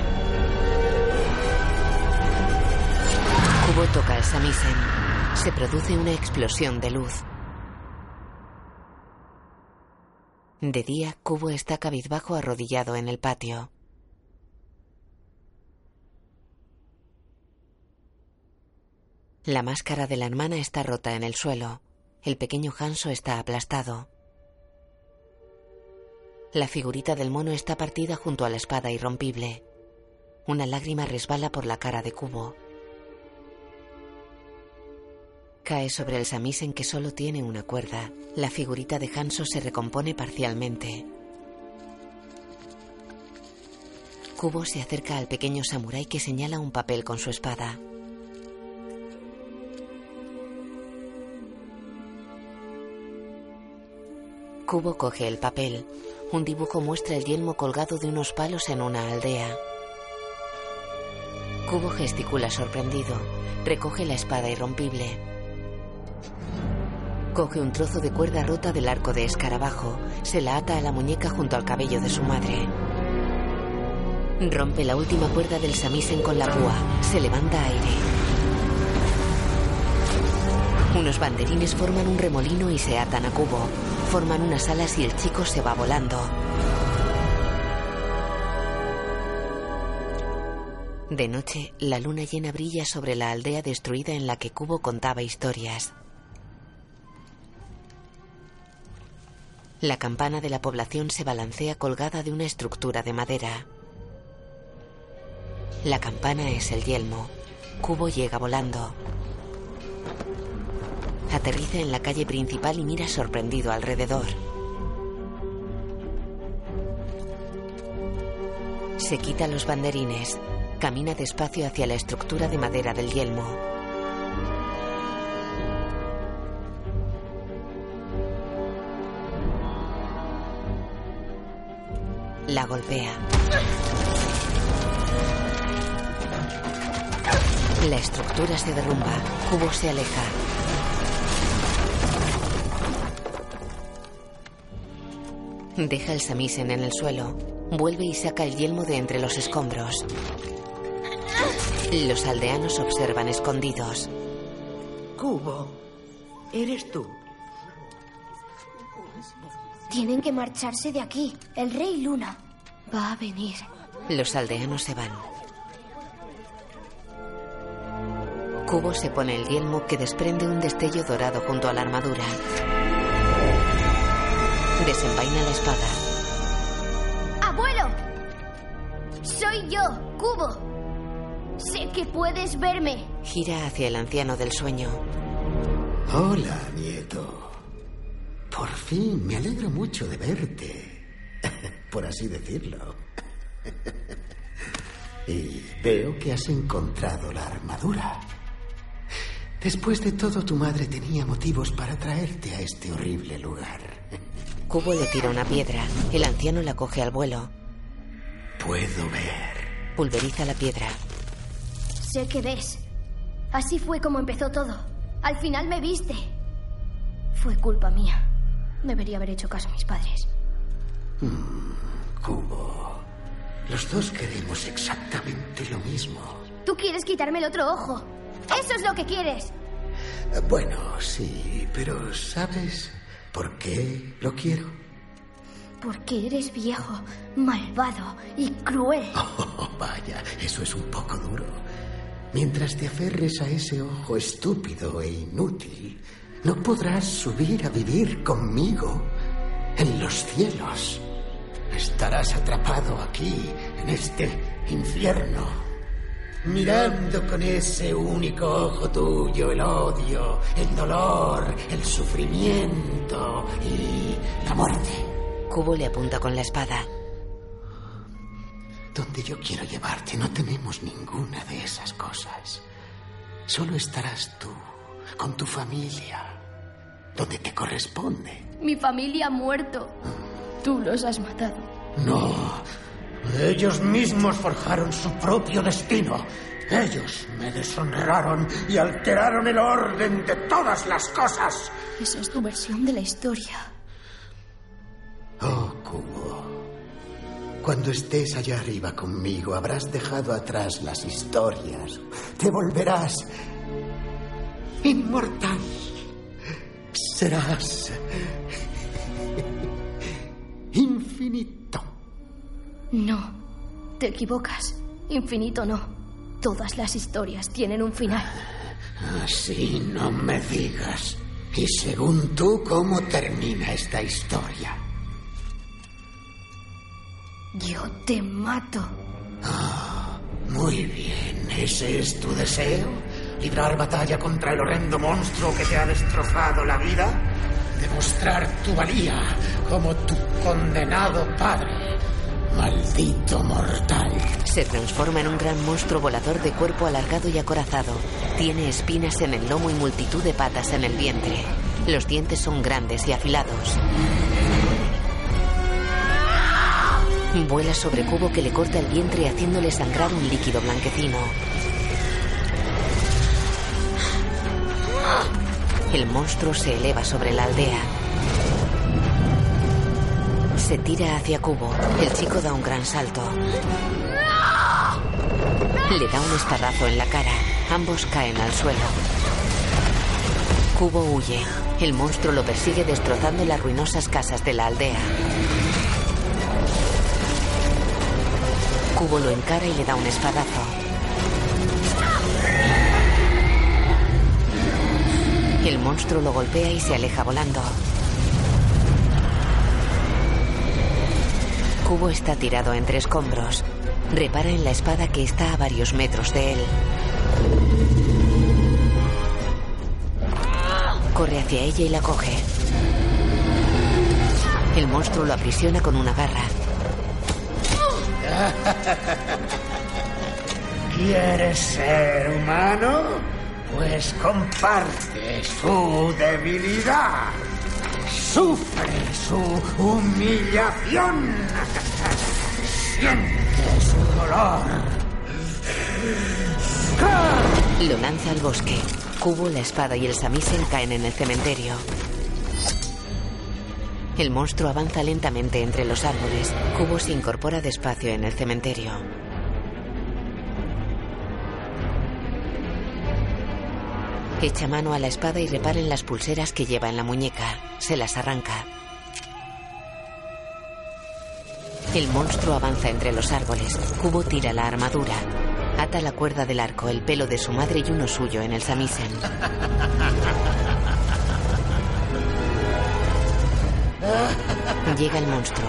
S2: Cubo toca el Samisen. Se produce una explosión de luz. De día, Cubo está cabizbajo arrodillado en el patio. La máscara de la hermana está rota en el suelo. El pequeño Hanso está aplastado. La figurita del mono está partida junto a la espada irrompible. Una lágrima resbala por la cara de Cubo. Cae sobre el samisen que solo tiene una cuerda. La figurita de Hanso se recompone parcialmente. Cubo se acerca al pequeño samurái que señala un papel con su espada. Cubo coge el papel. Un dibujo muestra el yelmo colgado de unos palos en una aldea. Cubo gesticula sorprendido. Recoge la espada irrompible. Coge un trozo de cuerda rota del arco de escarabajo. Se la ata a la muñeca junto al cabello de su madre. Rompe la última cuerda del samisen con la púa. Se levanta aire. Unos banderines forman un remolino y se atan a Cubo. Forman unas alas y el chico se va volando. De noche, la luna llena brilla sobre la aldea destruida en la que Cubo contaba historias. La campana de la población se balancea colgada de una estructura de madera. La campana es el yelmo. Cubo llega volando. Aterriza en la calle principal y mira sorprendido alrededor. Se quita los banderines. Camina despacio hacia la estructura de madera del yelmo. La golpea. La estructura se derrumba. Cubo se aleja. Deja el samisen en el suelo. Vuelve y saca el yelmo de entre los escombros. Los aldeanos observan escondidos.
S4: Cubo, eres tú.
S3: Tienen que marcharse de aquí. El rey Luna va a venir.
S2: Los aldeanos se van. Cubo se pone el yelmo que desprende un destello dorado junto a la armadura. Desenvaina la espada.
S3: ¡Abuelo! Soy yo, Cubo. Sé que puedes verme.
S2: Gira hacia el anciano del sueño.
S12: Hola, nieto. Por fin, me alegro mucho de verte. Por así decirlo. Y veo que has encontrado la armadura. Después de todo, tu madre tenía motivos para traerte a este horrible lugar.
S2: Cubo le tira una piedra. El anciano la coge al vuelo.
S12: Puedo ver.
S2: Pulveriza la piedra.
S3: Sé que ves. Así fue como empezó todo. Al final me viste. Fue culpa mía. Debería haber hecho caso a mis padres.
S12: Mm, Cubo. Los dos queremos exactamente lo mismo.
S3: Tú quieres quitarme el otro ojo. Eso es lo que quieres.
S12: Bueno, sí, pero ¿sabes por qué lo quiero?
S3: Porque eres viejo, malvado y cruel.
S12: Oh, vaya, eso es un poco duro. Mientras te aferres a ese ojo estúpido e inútil, no podrás subir a vivir conmigo en los cielos. Estarás atrapado aquí, en este infierno, mirando con ese único ojo tuyo el odio, el dolor, el sufrimiento y la muerte.
S2: Cubo le apunta con la espada.
S12: Donde yo quiero llevarte no tenemos ninguna de esas cosas. Solo estarás tú, con tu familia, donde te corresponde.
S3: Mi familia ha muerto. Tú los has matado.
S12: No, ellos mismos forjaron su propio destino. Ellos me deshonraron y alteraron el orden de todas las cosas.
S3: Esa es tu versión de la historia.
S12: Oh, Cubo. Cuando estés allá arriba conmigo, habrás dejado atrás las historias. Te volverás inmortal. Serás infinito.
S3: No, te equivocas. Infinito no. Todas las historias tienen un final.
S12: Así no me digas. Y según tú, ¿cómo termina esta historia?
S3: Yo te mato.
S12: Muy bien, ¿ese es tu deseo? ¿Librar batalla contra el horrendo monstruo que te ha destrozado la vida? ¿Demostrar tu valía como tu condenado padre? Maldito mortal.
S2: Se transforma en un gran monstruo volador de cuerpo alargado y acorazado. Tiene espinas en el lomo y multitud de patas en el vientre. Los dientes son grandes y afilados. Vuela sobre Cubo que le corta el vientre haciéndole sangrar un líquido blanquecino. El monstruo se eleva sobre la aldea. Se tira hacia Cubo. El chico da un gran salto. Le da un espadazo en la cara. Ambos caen al suelo. Cubo huye. El monstruo lo persigue destrozando las ruinosas casas de la aldea. Cubo lo encara y le da un espadazo. El monstruo lo golpea y se aleja volando. Cubo está tirado entre escombros. Repara en la espada que está a varios metros de él. Corre hacia ella y la coge. El monstruo lo aprisiona con una garra.
S12: ¿Quieres ser humano? Pues comparte su debilidad. Sufre su humillación.
S2: Lo lanza al bosque. Cubo, la espada y el samisen caen en el cementerio. El monstruo avanza lentamente entre los árboles. Cubo se incorpora despacio en el cementerio. Echa mano a la espada y repara en las pulseras que lleva en la muñeca. Se las arranca. El monstruo avanza entre los árboles. Cubo tira la armadura. Ata la cuerda del arco, el pelo de su madre y uno suyo en el samisen. Llega el monstruo.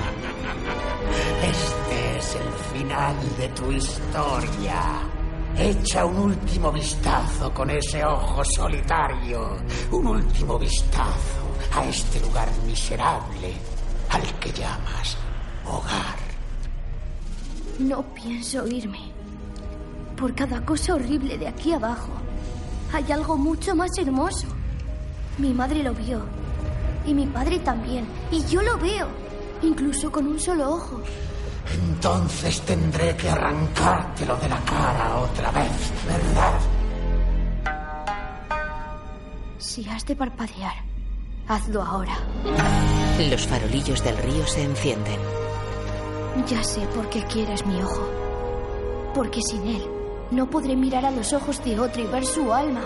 S12: Este es el final de tu historia. Echa un último vistazo con ese ojo solitario. Un último vistazo a este lugar miserable al que llamas hogar.
S3: No pienso irme. Por cada cosa horrible de aquí abajo, hay algo mucho más hermoso. Mi madre lo vio Y mi padre también. Y yo lo veo. Incluso con un solo ojo.
S12: Entonces tendré que arrancártelo de la cara otra vez, ¿verdad?
S3: Si has de parpadear, hazlo ahora.
S2: Los farolillos del río se encienden.
S3: Ya sé por qué quieres mi ojo. Porque sin él no podré mirar a los ojos de otro y ver su alma,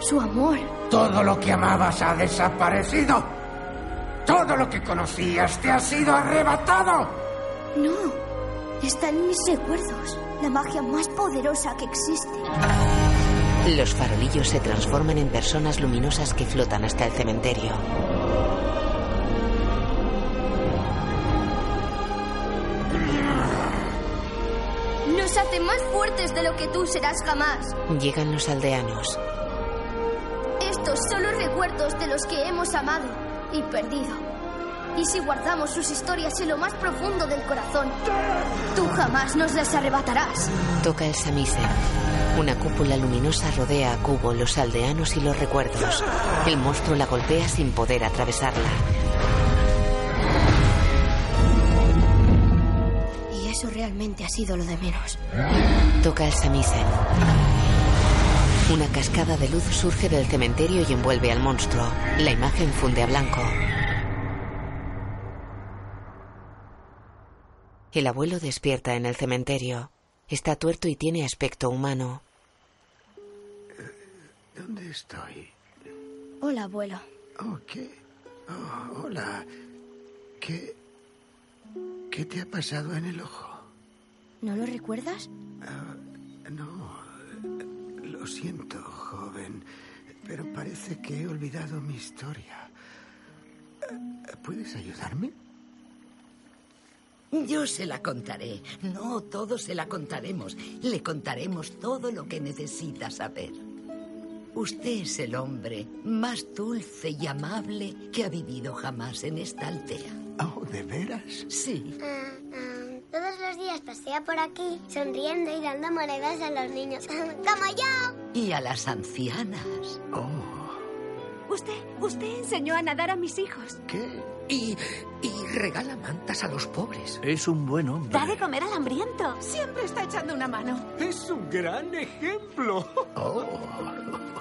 S3: su amor.
S12: Todo lo que amabas ha desaparecido. Todo lo que conocías te ha sido arrebatado.
S3: No, está en mis recuerdos, la magia más poderosa que existe.
S2: Los farolillos se transforman en personas luminosas que flotan hasta el cementerio.
S3: Nos hace más fuertes de lo que tú serás jamás.
S2: Llegan los aldeanos.
S3: Estos son los recuerdos de los que hemos amado y perdido. Y si guardamos sus historias en lo más profundo del corazón, tú jamás nos las arrebatarás.
S2: Toca el samisen. Una cúpula luminosa rodea a Cubo, los aldeanos y los recuerdos. El monstruo la golpea sin poder atravesarla.
S3: Eso realmente ha sido lo de menos.
S2: Toca el samisen. Una cascada de luz surge del cementerio y envuelve al monstruo. La imagen funde a blanco. El abuelo despierta en el cementerio. Está tuerto y tiene aspecto humano.
S12: ¿Dónde estoy?
S3: Hola, abuelo.
S12: Oh, ¿qué? Oh, hola. ¿Qué? ¿Qué te ha pasado en el ojo?
S3: ¿No lo recuerdas?
S12: Uh, no. Lo siento, joven, pero parece que he olvidado mi historia. ¿Puedes ayudarme?
S4: Yo se la contaré. No, todos se la contaremos. Le contaremos todo lo que necesita saber. Usted es el hombre más dulce y amable que ha vivido jamás en esta aldea.
S12: Oh, ¿de veras?
S4: Sí.
S13: Todos los días pasea por aquí sonriendo y dando monedas a los niños. ¡Como yo!
S4: Y a las ancianas.
S12: Oh.
S11: Usted, usted enseñó a nadar a mis hijos.
S12: ¿Qué?
S6: Y, y regala mantas a los pobres.
S10: Es un buen hombre.
S11: Da de comer al hambriento. Siempre está echando una mano.
S10: Es un gran ejemplo.
S12: Oh,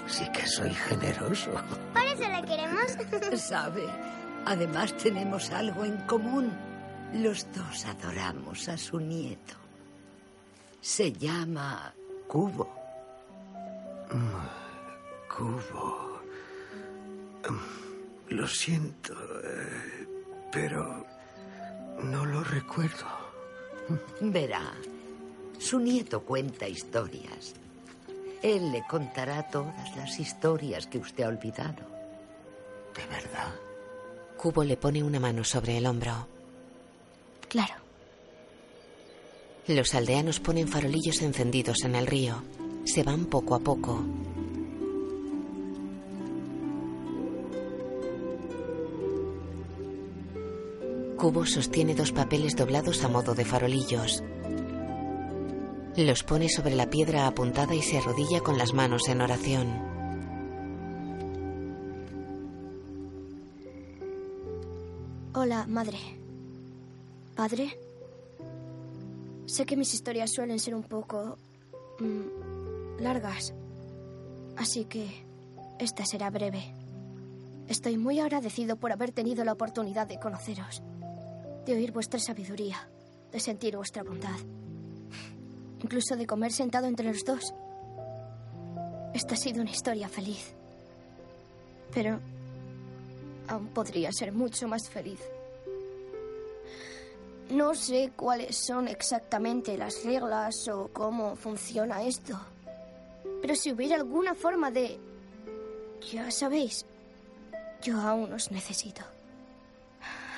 S12: sí que soy generoso.
S13: Por eso le queremos.
S4: ¿Sabe? Además tenemos algo en común. Los dos adoramos a su nieto. Se llama Cubo.
S12: Cubo. Lo siento, pero no lo recuerdo.
S4: Verá, su nieto cuenta historias. Él le contará todas las historias que usted ha olvidado.
S12: ¿De verdad?
S2: Cubo le pone una mano sobre el hombro.
S3: Claro.
S2: Los aldeanos ponen farolillos encendidos en el río. Se van poco a poco. Cubo sostiene dos papeles doblados a modo de farolillos. Los pone sobre la piedra apuntada y se arrodilla con las manos en oración.
S3: Hola, madre. ¿Padre? Sé que mis historias suelen ser un poco... mm, largas. Así que esta será breve. Estoy muy agradecido por haber tenido la oportunidad de conoceros, de oír vuestra sabiduría, de sentir vuestra bondad, incluso de comer sentado entre los dos. Esta ha sido una historia feliz. Pero aún podría ser mucho más feliz. No sé cuáles son exactamente las reglas o cómo funciona esto. Pero si hubiera alguna forma de... Ya sabéis, yo aún os necesito.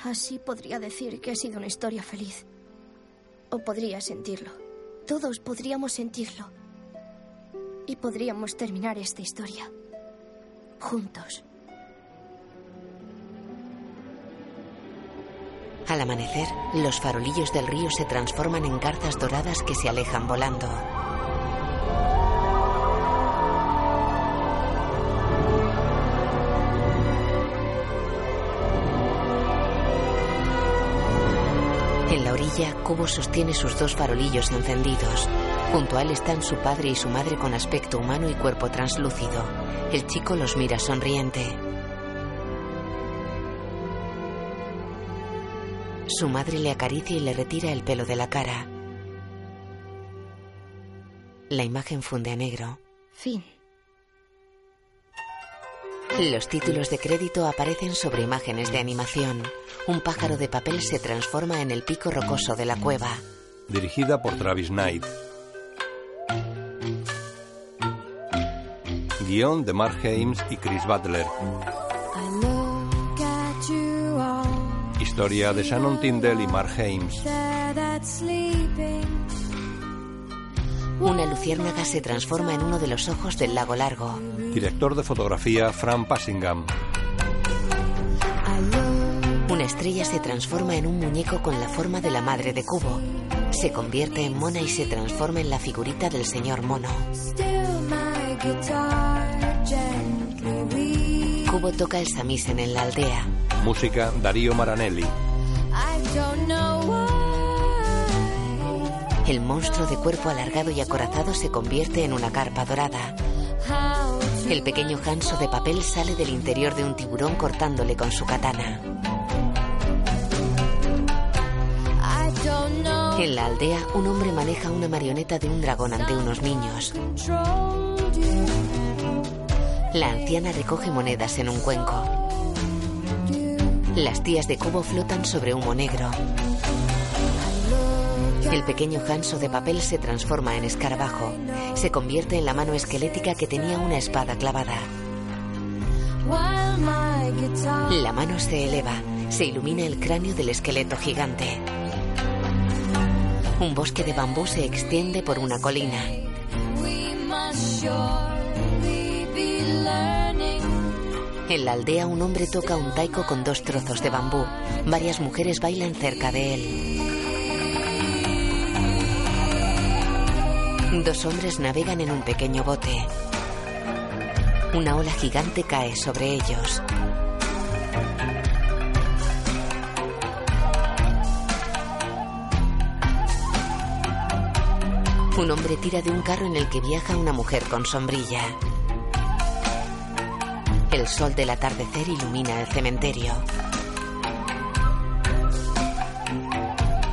S3: Así podría decir que ha sido una historia feliz. O podría sentirlo. Todos podríamos sentirlo. Y podríamos terminar esta historia. Juntos.
S2: Al amanecer, los farolillos del río se transforman en garzas doradas que se alejan volando. En la orilla, Cubo sostiene sus dos farolillos encendidos. Junto a él están su padre y su madre con aspecto humano y cuerpo translúcido. El chico los mira sonriente. Su madre le acaricia y le retira el pelo de la cara. La imagen funde a negro.
S3: Fin.
S2: Los títulos de crédito aparecen sobre imágenes de animación. Un pájaro de papel se transforma en el pico rocoso de la cueva.
S1: Dirigida por Travis Knight. Guión de Mark Hames y Chris Butler. Historia de Shannon Tyndall y Mark Hames.
S2: Una luciérnaga se transforma en uno de los ojos del lago largo.
S1: Director de fotografía Fran Passingham.
S2: Una estrella se transforma en un muñeco con la forma de la madre de Cubo. Se convierte en mona y se transforma en la figurita del señor mono. Cubo toca el samisen en la aldea.
S1: Música Darío Maranelli.
S2: El monstruo de cuerpo alargado y acorazado se convierte en una carpa dorada. El pequeño ganso de papel sale del interior de un tiburón cortándole con su katana. En la aldea, un hombre maneja una marioneta de un dragón ante unos niños. La anciana recoge monedas en un cuenco. Las tías de cubo flotan sobre humo negro. El pequeño ganso de papel se transforma en escarabajo. Se convierte en la mano esquelética que tenía una espada clavada. La mano se eleva. Se ilumina el cráneo del esqueleto gigante. Un bosque de bambú se extiende por una colina. En la aldea un hombre toca un taiko con dos trozos de bambú. Varias mujeres bailan cerca de él. Dos hombres navegan en un pequeño bote. Una ola gigante cae sobre ellos. Un hombre tira de un carro en el que viaja una mujer con sombrilla. El sol del atardecer ilumina el cementerio.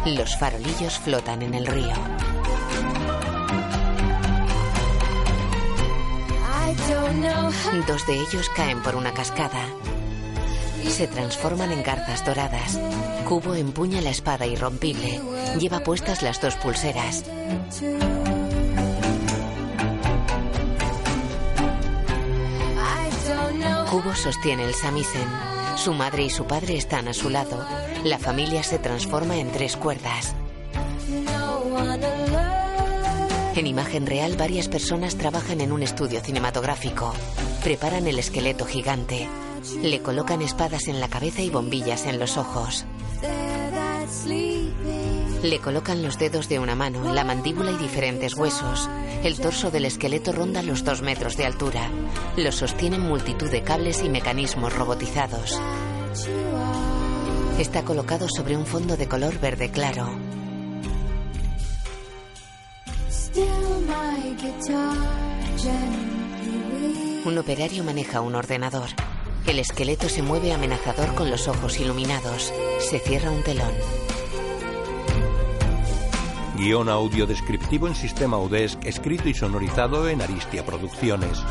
S2: Los farolillos flotan en el río. Dos de ellos caen por una cascada. Se transforman en garzas doradas. Cubo empuña la espada irrompible. Lleva puestas las dos pulseras. Cubo sostiene el samisen. Su madre y su padre están a su lado. La familia se transforma en tres cuerdas. En imagen real, varias personas trabajan en un estudio cinematográfico. Preparan el esqueleto gigante. Le colocan espadas en la cabeza y bombillas en los ojos. Le colocan los dedos de una mano, la mandíbula y diferentes huesos. El torso del esqueleto ronda los dos metros de altura. Lo sostienen multitud de cables y mecanismos robotizados. Está colocado sobre un fondo de color verde claro. Un operario maneja un ordenador. El esqueleto se mueve amenazador con los ojos iluminados. Se cierra un telón.
S1: Guión audio descriptivo en sistema UDESC, escrito y sonorizado en Aristia Producciones.